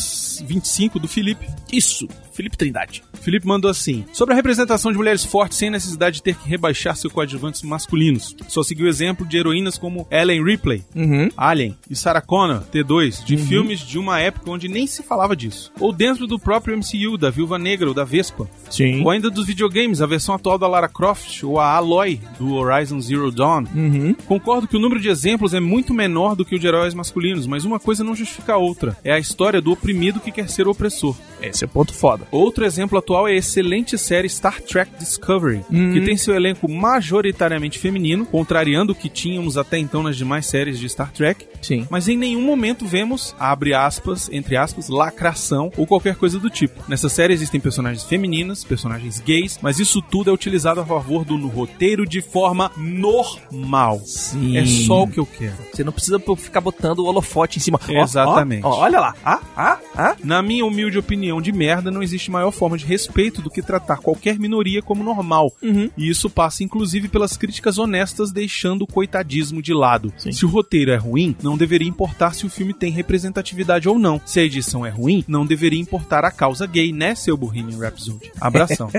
CO225 do Felipe. Isso, Felipe Trindade. Felipe mandou assim: Sobre a representação de mulheres fortes sem necessidade de ter que rebaixar seus coadjuvantes masculinos. Só seguiu o exemplo de heroínas como Ellen Ripley, Uhum. Alien e Sarah Connor, T2, de filmes de uma época onde nem se falava disso. Ou dentro do próprio MCU, da Viúva Negra ou da Vespa. Sim. Ou ainda dos videogames, a versão atual da Lara Croft ou a Aloy do Horizon Zero Dawn. Uhum. Concordo que o número de exemplos é muito menor do que o de heróis masculinos, mas uma coisa não justifica a outra. É a história do oprimido que quer ser o opressor. Esse é ponto foda. Outro exemplo atual é a excelente série Star Trek Discovery, que tem seu elenco majoritariamente feminino, contrariando o que tínhamos até então nas demais séries de Star Trek, Sim. mas em nenhum momento vemos, abre aspas, entre aspas, lacração ou qualquer coisa do tipo. Nessa série existem personagens femininas, personagens gays, mas isso tudo é utilizado a favor do roteiro de forma normal. Sim. É só o que eu quero. Você não precisa ficar botando o holofote em cima. Ó, Exatamente. ó, ó, olha lá. Ah, ah, ah. Na minha humilde opinião de merda, não existe maior forma de respeito do que tratar qualquer minoria como normal. Uhum. E isso passa inclusive pelas críticas honestas, deixando o coitadismo de lado. Sim. Se o roteiro é ruim, não deveria importar se o filme tem representatividade ou não. Se a edição é ruim, não deveria importar a causa gay, né, seu Bohemian Rhapsody? Abração.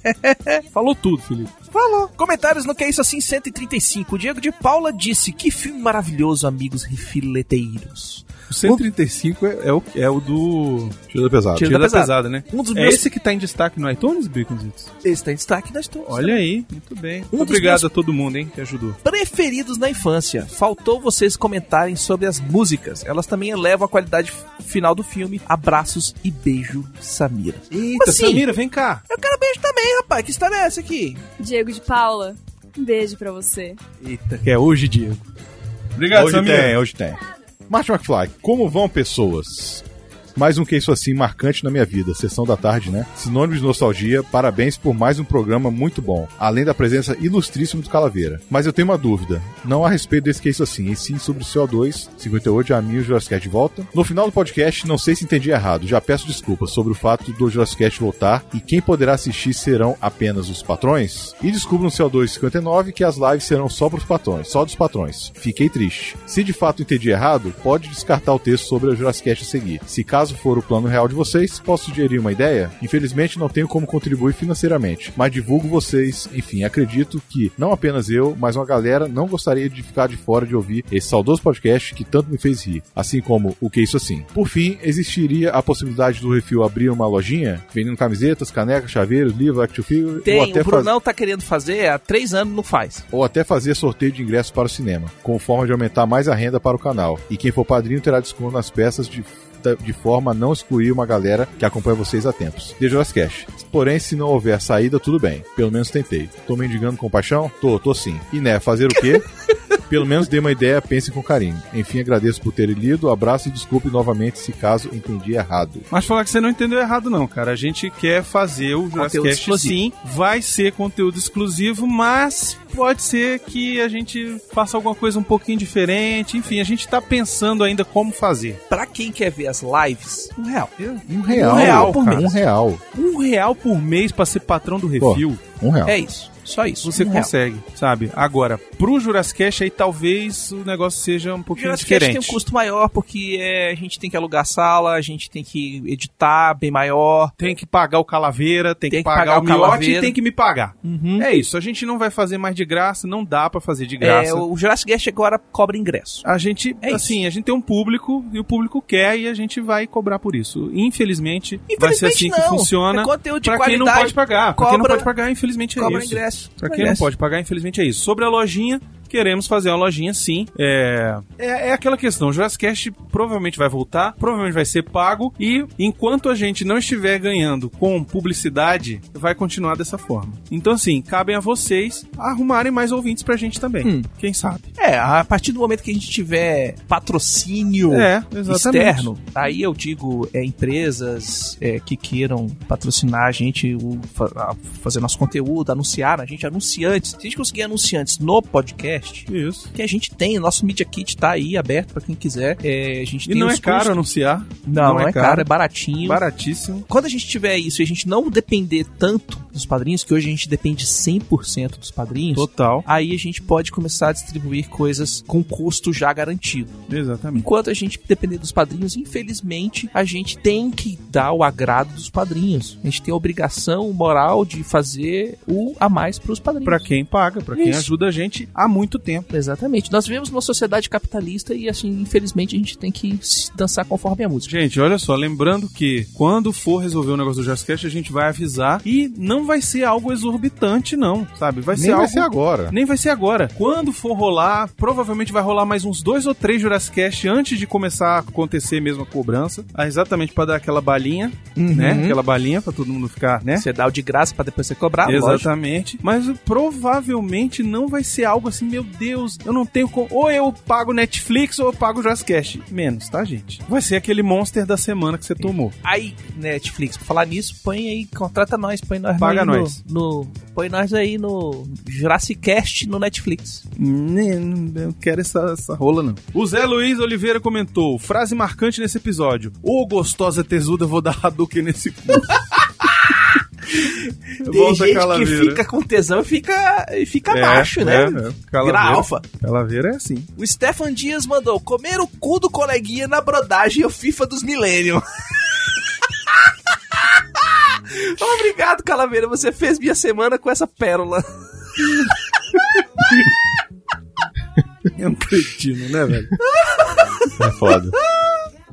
Falou tudo, Felipe. Falou. Comentários no Que É Isso Assim 135. O Diego de Paula disse: Que filme maravilhoso, amigos refileteiros. O 135 é, é o, é o do Tira da pesada. Tira Tira da da Pesada. Pesada, né? Um dos É meus. esse que tá em destaque no iTunes, Baconzitos? Esse tá em destaque das todas. Olha aí, muito bem. Um Obrigado meus- a todo mundo, hein, que ajudou. Preferidos na infância. Faltou vocês comentarem sobre as músicas. Elas também elevam a qualidade final do filme. Abraços e beijo, Samira. Eita, assim? Samira, vem cá. Eu quero beijo também, rapaz. Que história é essa aqui? Diego de Paula, um beijo pra você. Eita, que é hoje, Diego. Obrigado, hoje Samira. tem, hoje tem. Martin McFly, como vão pessoas? Mais um que isso assim marcante na minha vida, sessão da tarde, né? Sinônimo de nostalgia, parabéns por mais um programa muito bom, além da presença ilustríssima do Calaveira. Mas eu tenho uma dúvida, não a respeito desse que isso assim, e sim sobre o CO2, 58, a mim o Jurassic de volta. No final do podcast, não sei se entendi errado, já peço desculpas sobre o fato do Jurassic voltar e quem poderá assistir serão apenas os patrões. E descubro no CO2 59 que as lives serão só para os patrões, só dos patrões. Fiquei triste. Se de fato entendi errado, pode descartar o texto sobre o Jurassic a seguir. Se caso for o plano real de vocês, posso sugerir uma ideia? Infelizmente não tenho como contribuir financeiramente, mas divulgo vocês. Enfim, acredito que não apenas eu, mas uma galera não gostaria de ficar de fora de ouvir esse saudoso podcast que tanto me fez rir, assim como o que isso assim. Por fim, existiria a possibilidade do Refil abrir uma lojinha vendendo camisetas, canecas, chaveiros, livros, action figure, ou Tem, até o faz- Brunão tá querendo fazer, há três anos não faz. ou até fazer sorteio de ingressos para o cinema, como forma de aumentar mais a renda para o canal. E quem for padrinho terá desconto nas peças de, de forma a não excluir uma galera que acompanha vocês há tempos. The Jonas Cash. Porém, se não houver saída, tudo bem. Pelo menos tentei. Tô mendigando com paixão? Tô, tô sim. E né, fazer o quê? Pelo menos dê uma ideia, pense com carinho. Enfim, agradeço por terem lido, abraço e desculpe novamente se caso entendi errado. Mas falar que você não entendeu errado, não, cara. A gente quer fazer o Jurassic Conteúdo Cast, exclusivo. sim. Vai ser conteúdo exclusivo, mas pode ser que a gente faça alguma coisa um pouquinho diferente. Enfim, a gente tá pensando ainda como fazer. Pra quem quer ver as lives, um real. Um real. Um real por cara. mês. Um real. Um real por mês pra ser patrão do Refil, Um real. É isso. Só isso. você um real. consegue, sabe? Agora, pro Jurassic Cast, aí talvez o negócio seja um pouquinho Jurassic diferente. tem um custo maior porque é, a gente tem que alugar sala, a gente tem que editar bem maior. Tem que pagar o calaveira, tem, Tem que pagar, pagar o o miote e tem que me pagar. Uhum. É isso, a gente não vai fazer mais de graça, não dá pra fazer de graça. É, o Jurassic Cast agora cobra ingresso. A gente, É isso. assim, a gente tem um público e o público quer e a gente vai cobrar por isso. Infelizmente, vai ser assim Infelizmente, que não. funciona. É conteúdo de Pra quem não pode pagar. Pra quem não cobra- pode pagar, infelizmente é cobra isso. ingresso. Pra Cobra quem não pode pagar, infelizmente é isso. Sobre a lojinha, queremos fazer uma lojinha sim. É, é, é aquela questão, o Jurassic Cast provavelmente vai voltar, provavelmente vai ser pago e enquanto a gente não estiver ganhando com publicidade, vai continuar dessa forma. Então assim, cabem a vocês arrumarem mais ouvintes pra gente também. Hum. Quem sabe? É, a partir do momento que a gente tiver patrocínio É, externo, aí eu digo é, empresas é, que queiram patrocinar a gente, o, a- fazer nosso conteúdo, anunciar a gente, anunciantes. Se a gente conseguir anunciantes no podcast, Isso. que a gente tem, nosso Media Kit tá aí aberto pra quem quiser. É, a gente E não é caro custos- anunciar. Não, não, é caro, é baratinho. Baratíssimo. Quando a gente tiver isso e a gente não depender tanto dos padrinhos, que hoje a gente depende 100% dos padrinhos, Total. aí a gente pode começar a distribuir coisas com custo já garantido. Exatamente. Enquanto a gente depender dos padrinhos, infelizmente, a gente tem que dar o agrado dos padrinhos. A gente tem a obrigação moral de fazer o a mais pros padrinhos. Pra quem paga, pra quem ajuda a gente há muito tempo. Exatamente. Nós vivemos numa sociedade capitalista e, assim, infelizmente, a gente tem que se dançar conforme a música. Gente, olha só, lembrando que quando for resolver o negócio do Jazzcast, a gente vai avisar e não vai ser algo exorbitante, não, sabe? Vai ser Nem algo. vai ser agora. Nem vai ser agora. Quando for rolar, provavelmente vai rolar mais uns dois ou três Jurassic Cast antes de começar a acontecer mesmo a cobrança. Ah, exatamente pra dar aquela balinha, né? Uhum. Aquela balinha pra todo mundo ficar, né? Você dá o de graça pra depois você cobrar, lógico. Exatamente. Mas provavelmente não vai ser algo assim, meu Deus, eu não tenho como. Ou eu pago Netflix ou eu pago Jurassic Cast. Menos, tá, gente? Vai ser aquele monster da semana que você tomou. Aí, Netflix, pra falar nisso, põe aí, contrata nós, põe nós Paga no- nós. No, põe nós aí no Jurassic Cast no Netflix. Eu não quero essa, essa rola, não. O Zé Luiz Oliveira comentou: frase marcante nesse episódio. Ô gostosa tesuda, vou dar Hadouken nesse cu. Tem Volta gente que calaveira. fica com tesão e fica, e fica É, baixo, né? é, é. Calaveira. alfa. Calaveira é assim. O Stefan Dias mandou comer o cu do coleguinha na brodagem o FIFA dos Millennium. Obrigado, Calaveira. Você fez minha semana com essa pérola. É um cretino, né, velho? É foda.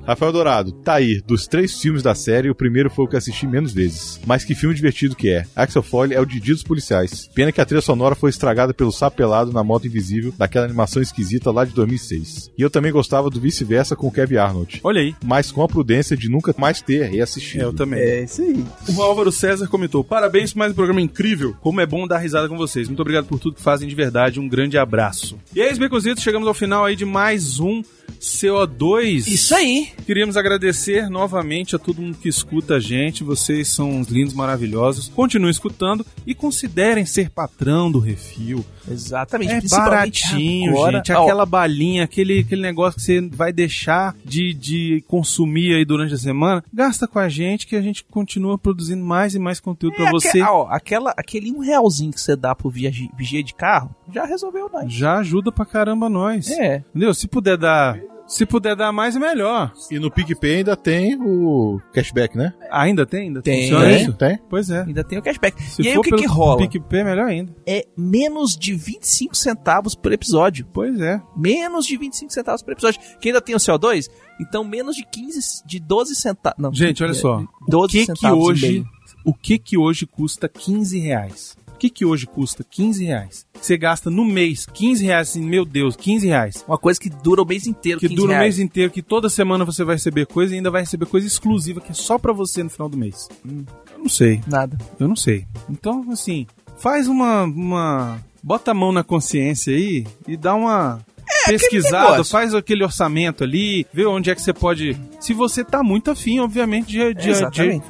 Rafael Dourado, tá aí. Dos três filmes da série, o primeiro foi o que assisti menos vezes. Mas que filme divertido que é. Axel Foley é o Didi dos policiais. Pena que a trilha sonora foi estragada pelo sapo pelado na moto invisível daquela animação esquisita lá de 2006. E eu também gostava do vice-versa com o Kevin Arnold. Olha aí. Mas com a prudência de nunca mais ter reassistido. Eu também. É isso aí. O Álvaro César comentou: Parabéns por mais um programa incrível. Como é bom dar risada com vocês. Muito obrigado por tudo que fazem de verdade. Um grande abraço. E é isso, Becositos. Chegamos ao final aí de mais um CO2. Isso aí. Queríamos agradecer novamente a todo mundo que escuta a gente. Vocês são uns lindos, maravilhosos. Continuem escutando e considerem ser patrão do Refil. Exatamente. É baratinho, agora. gente. Aquela balinha, aquele, aquele negócio que você vai deixar de, de consumir aí durante a semana. Gasta com a gente que a gente continua produzindo mais e mais conteúdo pra é você. aque- ó, aquela, aquele um realzinho que você dá pro vigia de carro, já resolveu nós. Já ajuda pra caramba nós. É. Entendeu? Se puder dar. Se puder dar mais, é melhor. E no PicPay ainda tem o cashback, né? Ainda tem? Ainda Tem. funciona Tem. isso? Tem? Pois é. Ainda tem o cashback. Se e aí o que pelo que rola? PicPay, é melhor ainda. É menos de 25 centavos por episódio. Pois é. Menos de 25 centavos por episódio. Que ainda tem o CO2, então menos de 15, de 12 centavos. Não, Gente, olha é, só. 12 O que que centavos e hoje, o que que hoje custa 15 reais? O que que hoje custa 15 reais? Você gasta no mês 15 reais, assim, meu Deus, 15 reais. Uma coisa que dura o mês inteiro. Que 15 dura o mês inteiro, que toda semana você vai receber coisa e ainda vai receber coisa exclusiva que é só pra você no final do mês. Hum. Eu não sei, Nada. eu não sei. Então, assim, faz uma, uma... Bota a mão na consciência aí e dá uma... pesquisada, negócio. faz aquele orçamento ali, vê onde é que você pode. Se você tá muito afim, obviamente, de, de- de-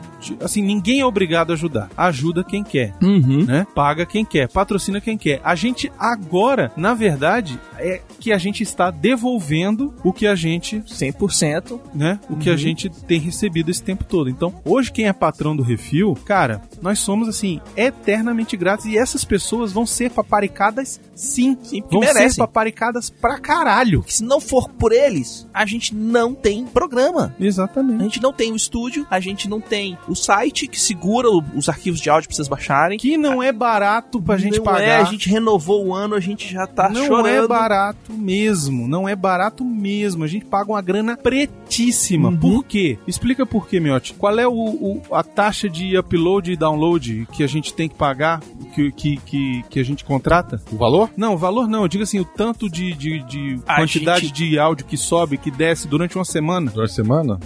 assim, ninguém é obrigado a ajudar. Ajuda quem quer. Uhum. Né? Paga quem quer, patrocina quem quer. A gente agora, na verdade, é que a gente está devolvendo o que a gente, 100%. né? O que a gente tem recebido esse tempo todo. Então, hoje quem é patrão do Refil, cara, nós somos assim eternamente gratos e essas pessoas vão ser paparicadas sim, Sim, vão ser merecem. paparicadas pra caralho. Porque se não for por eles, a gente não tem programa. A Exatamente. gente não tem o estúdio, a gente não tem o site que segura os arquivos de áudio pra vocês baixarem. Que não é barato pra gente não pagar. É, a gente renovou o ano, a gente já tá não chorando. é barato mesmo, não é barato mesmo. A gente paga uma grana pretíssima. Uhum. Por quê? Explica por quê, Miotti. Qual é o, o- a taxa de upload e download que a gente tem que pagar, que, que, que, que a gente contrata? O valor? Não, o valor não. Eu digo assim, o tanto de, de, de quantidade gente- de áudio que sobe, que desce durante uma semana. Durante a semana?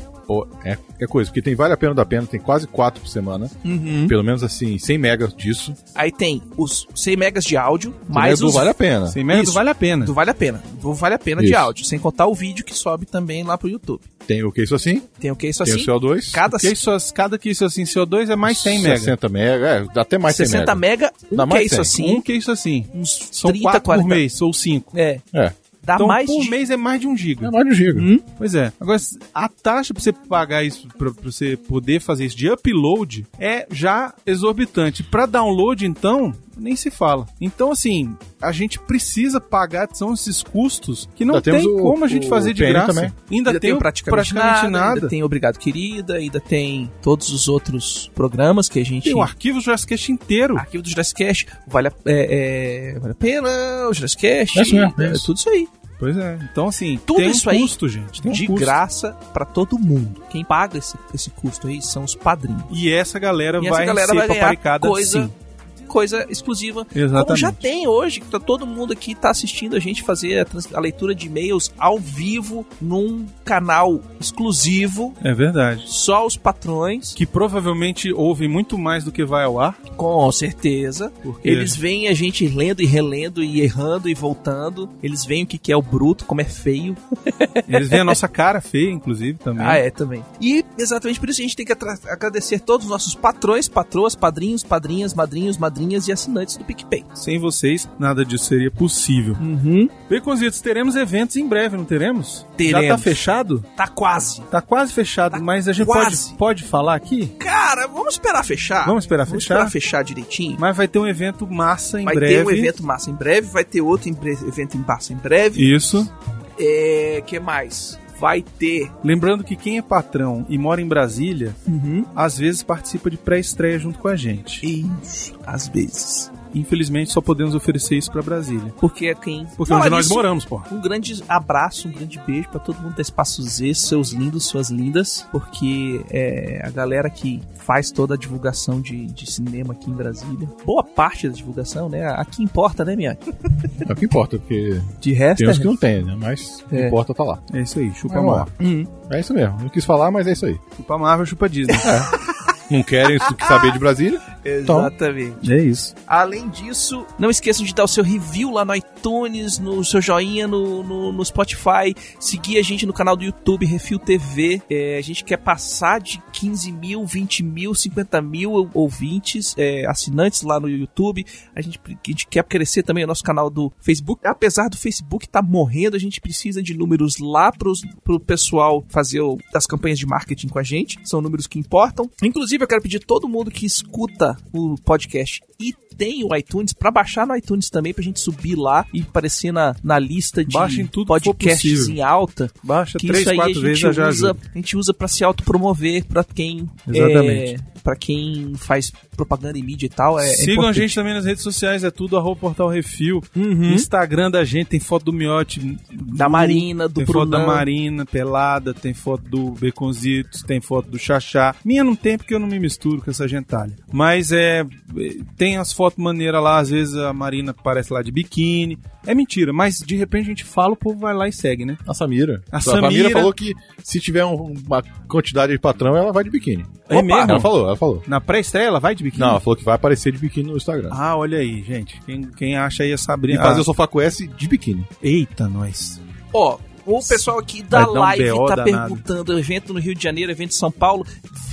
É, é coisa, porque tem Vale a Pena da Pena, tem quase 4 por semana. Uhum. Pelo menos assim, 100 megas disso. Aí tem os 100 megas de áudio, Mais do os Vale a Pena. Sem merda, Isso. vale a pena. do Vale a Pena. Do Vale a Pena de Isso. áudio, sem contar o vídeo que sobe também lá pro YouTube. Tem o que isso assim? Tem o que isso Tem assim? o CO2. Cada Que isso, cada que isso assim, CO2 é mais 100 mega. 60 mega, é, dá até mais 100 60 mega. mega, um Dá que mais é isso 100. assim, Um que isso assim. uns São 30, quatro 40. por mês, ou cinco. É, É, dá então, mais por de... mês é mais de um giga. é mais de um giga. Hum? Pois é. Agora, a taxa pra você pagar isso, pra, pra você poder fazer isso de upload, é já exorbitante. Pra download, então, nem se fala. Então, assim, a gente precisa pagar, são esses custos que não Ainda tem temos o- como a gente fazer de graça. também. Ainda, Ainda tem, o o praticamente, nada, ainda tem Obrigado Querida, ainda tem todos os outros programas que a gente... Tem o arquivo Jurassic inteiro. Arquivo do Jurassic Cast, vale a, é, é, vale a pena, o Jurassic Cast, É isso mesmo, é é isso. tudo isso aí. Pois é. Então, assim, Tudo tem isso um aí custo, gente. Tem um de custo. graça pra todo mundo. Quem paga esse, esse custo aí são os padrinhos. E essa galera E vai essa galera ser vai paparicada coisa, sim. Coisa exclusiva. Exatamente. Como já tem hoje, que tá todo mundo aqui tá assistindo a gente fazer a, trans- a leitura de e-mails ao vivo num canal exclusivo, É verdade. só os patrões, Que provavelmente ouvem muito mais do que vai ao ar. com certeza. Porque Eles veem a gente lendo e relendo e errando e voltando. Eles veem o que que é o bruto, como é feio. eles veem a nossa cara feia, inclusive, também. Ah, é, também. E exatamente por isso a gente tem que agradecer todos os nossos patrões, patroas, padrinhos, padrinhas, madrinhos, madrinhas e assinantes do PicPay. Sem vocês, nada disso seria possível. Uhum. Baconzitos, teremos eventos em breve, não teremos? Já Teremos. tá fechado? Tá quase. Tá quase fechado, Tá mas a gente quase. pode, pode falar aqui? Cara, vamos esperar fechar. Vamos esperar Vamos fechar? esperar fechar direitinho. Mas vai ter um evento massa em vai breve. ter um evento massa em breve, vai ter outro em evento em massa em breve. Isso. É, que mais? Vai ter. Lembrando que quem é patrão e mora em Brasília, Uhum. às vezes participa de pré-estreia junto com a gente. Isso, às vezes. Infelizmente, só podemos oferecer isso pra Brasília. Porque é quem. Porque Fala onde nós nisso, moramos, pô. Um grande abraço, um grande beijo pra todo mundo da Espaço Z, seus lindos, suas lindas, porque é a galera que faz toda a divulgação de, de cinema aqui em Brasília. Boa parte da divulgação, né? Aqui importa, né, minha? É o que importa, porque De resto. tem uns é- que não tem, né? Mas o que É. importa tá lá. É isso aí, chupa lá. Marvel. Hum. É isso mesmo. Não quis falar, mas é isso aí. Chupa Marvel, chupa Disney. Não querem saber de Brasília? Então. Exatamente. é isso. Além disso, não esqueçam de dar o seu review lá no iTunes, no seu joinha no, no, no Spotify, seguir a gente no canal do YouTube Refil TV. É, a gente quer passar de 15 mil, 20 mil, 50 mil ouvintes, é, assinantes lá no YouTube. A gente, a gente quer crescer também o nosso canal do Facebook. Apesar do Facebook estar morrendo, a gente precisa de números lá pros, pro pessoal fazer o- as campanhas de marketing com a gente. São números que importam. Inclusive, eu quero pedir todo mundo que escuta o podcast e tem o iTunes pra baixar no iTunes também pra gente subir lá e aparecer na, na lista de Baixem tudo que for podcasts em alta. Baixa Que três, isso aí a quatro gente vezes já usa, ajuda. a gente usa para se autopromover pra quem Exatamente. é, para quem faz propaganda em mídia e tal. É, é Sigam a importante. gente também nas redes sociais, é tudo arroba portal refil. Uhum. Instagram da gente, tem foto do Miote. Da Marina, do Tem foto da Brunão. Marina, pelada, tem foto do Beconzitos, tem foto do Xaxá. Minha não tem porque eu não me misturo com essa gentalha. Mas é. Tem as fotos maneiras lá, às vezes a Marina aparece lá de biquíni. É mentira, mas de repente a gente fala, o povo vai lá e segue, né? A Samira. A Samira Samira- falou que se tiver um- uma quantidade de patrão, ela vai de biquíni. É mesmo? Ela falou, ela falou. Na pré-estreia ela vai de biquíni? Não, ela falou que vai aparecer de biquíni no Instagram. Ah, olha aí, gente. Quem, quem acha aí a E Sabrina. fazer Ah, o sofá com S de biquíni. Eita, nós. Ó, o pessoal aqui da um live BO tá danado. perguntando: evento no Rio de Janeiro, evento em São Paulo.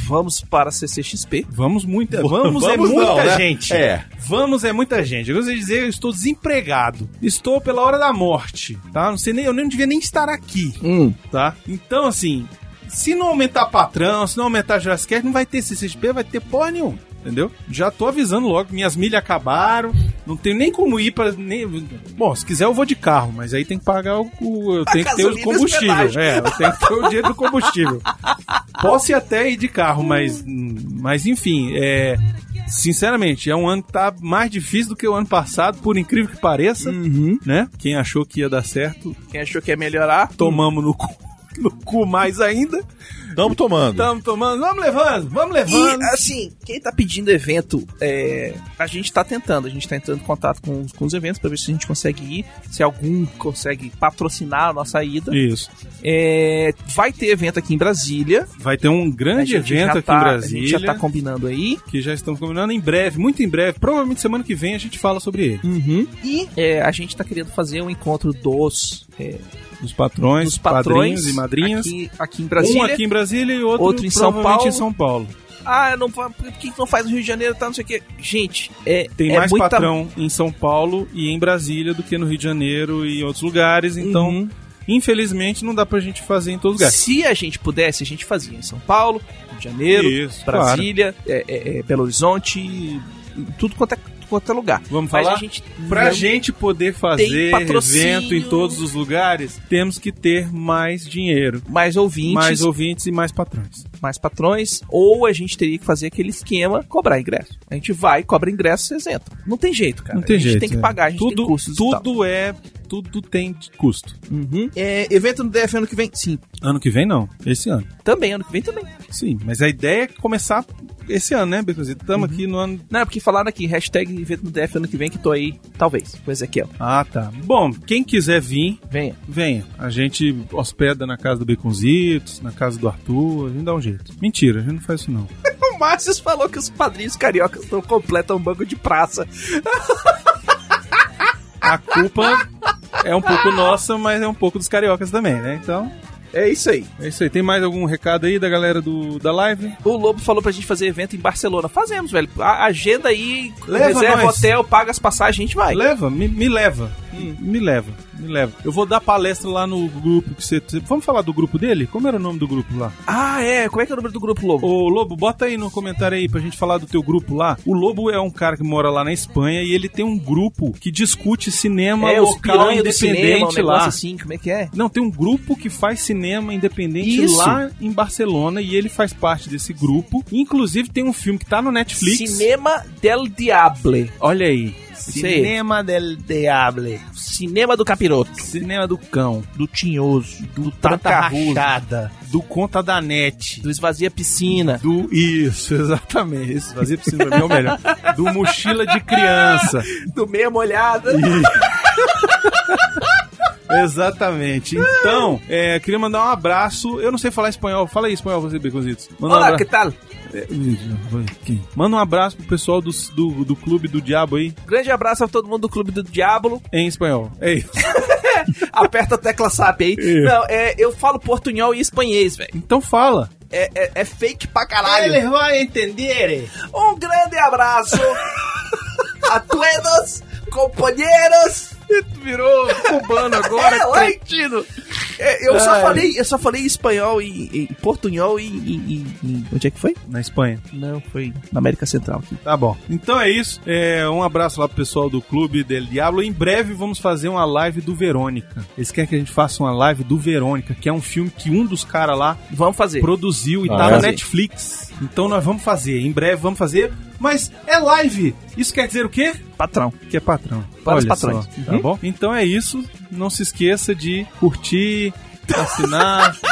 Vamos para a CCXP. Vamos muita. Vamos, é Vamos muita não, né? gente. É. Vamos é muita gente. Eu gostaria de dizer, eu estou desempregado. Estou pela hora da morte, tá? Não sei nem, eu nem devia nem estar aqui, tá? Então, assim, se não aumentar patrão, se não aumentar Jurassic, não vai ter CCXP, vai ter porra nenhuma. Entendeu? Já tô avisando logo, minhas milhas acabaram, não tenho nem como ir para nem Bom, se quiser eu vou de carro, mas aí tem que pagar o, eu tenho que ter o e combustível. É, eu tenho que ter o dinheiro do combustível. Posso ir até ir de carro, mas, mas enfim, é, sinceramente, é um ano que tá mais difícil do que o ano passado, por incrível que pareça, Uhum. né? Quem achou que ia dar certo, Quem achou que ia melhorar, tomamos no cu, no cu mais ainda. Tamo tomando. Estamos tomando, vamos levando, vamos E, levando. assim, quem tá pedindo evento, é, a gente tá tentando, a gente tá entrando em contato com, com os eventos pra ver se a gente consegue ir, se algum consegue patrocinar a nossa ida. Isso. É, vai ter evento aqui em Brasília. Vai ter um A grande evento aqui tá- em A Brasília. gente já tá combinando aí. Que já estamos combinando em breve, muito em breve. Provavelmente semana que vem a gente fala sobre ele. Uhum. E é, a gente tá querendo fazer um encontro dos, é, Dos patrões, dos patrões padrinhos e madrinhas. Aqui, aqui em Brasília. Um aqui em Brasília e outro, outro em São Paulo. em São Paulo. Ah, não, por que não faz no Rio de Janeiro, tá, não sei o quê. Gente, é, Tem é mais muita... patrão em São Paulo e em Brasília do que no Rio de Janeiro e em outros lugares. Então, Uhum. infelizmente, não dá pra gente fazer em todos os lugares. Se a gente pudesse, a gente fazia em São Paulo, Rio de Janeiro, Isso, Brasília, é, é, é, Belo Horizonte, tudo quanto é, quanto é lugar. Vamos Mas falar? a gente Pra gente poder fazer evento em todos os lugares, temos que ter mais dinheiro, mais ouvintes, mais, ouvintes e mais patrões. Patrões, ou a gente teria que fazer aquele esquema, cobrar ingresso. A gente vai, cobra ingresso, você isenta. Não tem jeito, cara. Não tem a gente jeito. tem que é. pagar, a gente tudo, tem custos e tal. Tudo é. Tudo tem custo. Uhum. É, evento no DF ano que vem? Sim. Ano que vem, não. Esse ano. Também, ano que vem também. Sim, mas a ideia é começar esse ano, né, Becozito? Estamos Uhum. aqui no ano. Não, é porque falaram aqui, hashtag evento no DF ano que vem, que tô aí, talvez, com o Ezequiel. Ah, tá. Bom, quem quiser vir, Venha. venha. A gente hospeda na casa do Baconzitos, na casa do Arthur, a gente dá um jeito. Mentira, a gente não faz isso não. O Márcio falou que os padrinhos cariocas não completam um banco de praça. A culpa é um pouco nossa, mas é um pouco dos cariocas também, né? Então, É isso aí. é isso aí. Tem mais algum recado aí da galera do, da live? O Lobo falou pra gente fazer evento em Barcelona. Fazemos, velho. A agenda aí, Leva reserva nós. hotel, paga as passagens, a gente vai. Leva, me, me leva. Me leva, me leva. Eu vou dar palestra lá no grupo que você. Vamos falar do grupo dele? Como era o nome do grupo lá? Ah, é. Como é que é o número do grupo, Lobo? Ô Lobo, bota aí no comentário aí pra gente falar do teu grupo lá. O Lobo é um cara que mora lá na Espanha e ele tem um grupo que discute cinema é, local do cinema, um independente lá. assim, como é que é? Não, tem um grupo que faz cinema independente Isso. lá em Barcelona e ele faz parte desse grupo. Inclusive tem um filme que tá no Netflix. Cinema del Diable. Olha aí. Cinema del Diable. Cinema do Capiroto. Cinema do cão. Do Tinhoso. Do Tanta Tranca-Ruso. rachada. Do Conta da Net. Do Esvazia Piscina. Do isso, exatamente. Esse fazia piscina pra mim é o melhor. Do mochila de criança. Do Meia Molhada. Exatamente. Então, é, queria mandar um abraço. Eu não sei falar espanhol. Fala aí espanhol, você, Beconzitos. Manda um Olá, abraço. que tal? É? Manda um abraço pro pessoal do, do, do Clube do Diabo aí, Grande abraço a todo mundo do Clube do Diablo. em espanhol. É isso. Aperta a tecla SAP aí. É. Não, é, eu falo portunhol e espanhês, velho. Então fala. É, é, é fake pra caralho. vão entender. Um grande abraço a todos, companheiros. Tu virou cubano agora. É, latino. É, eu, só falei, eu só falei espanhol e, e portunhol e, e- e- e- Onde é que foi? Na Espanha. Não, foi na América Central aqui. Tá bom. Então é isso. É, um abraço lá pro pessoal do Clube del Diablo. Em breve vamos fazer uma live do Verônica. Eles querem que a gente faça uma live do Verônica, que é um filme que um dos caras lá Vamos fazer. produziu e Ah, tá é? na Netflix. Então nós vamos fazer. Em breve vamos fazer. Mas é live. Isso quer dizer o quê? Patrão. Que é patrão. Para os Olha patrões. só, Tá Uhum. bom? Então é isso. Não se esqueça de curtir, assinar.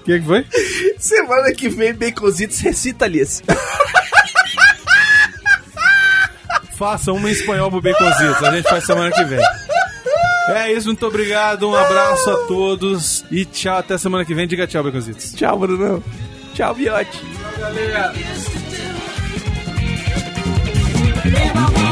O que, que foi? Semana que vem, Baconzitos recita Alice. Faça uma em espanhol pro Baconzitos. A gente faz semana que vem. É isso, muito obrigado. Um abraço a todos. E tchau, até semana que vem. Diga tchau, Baconzitos. Tchau, Bruno. Tchau, Viote. Galera. Viva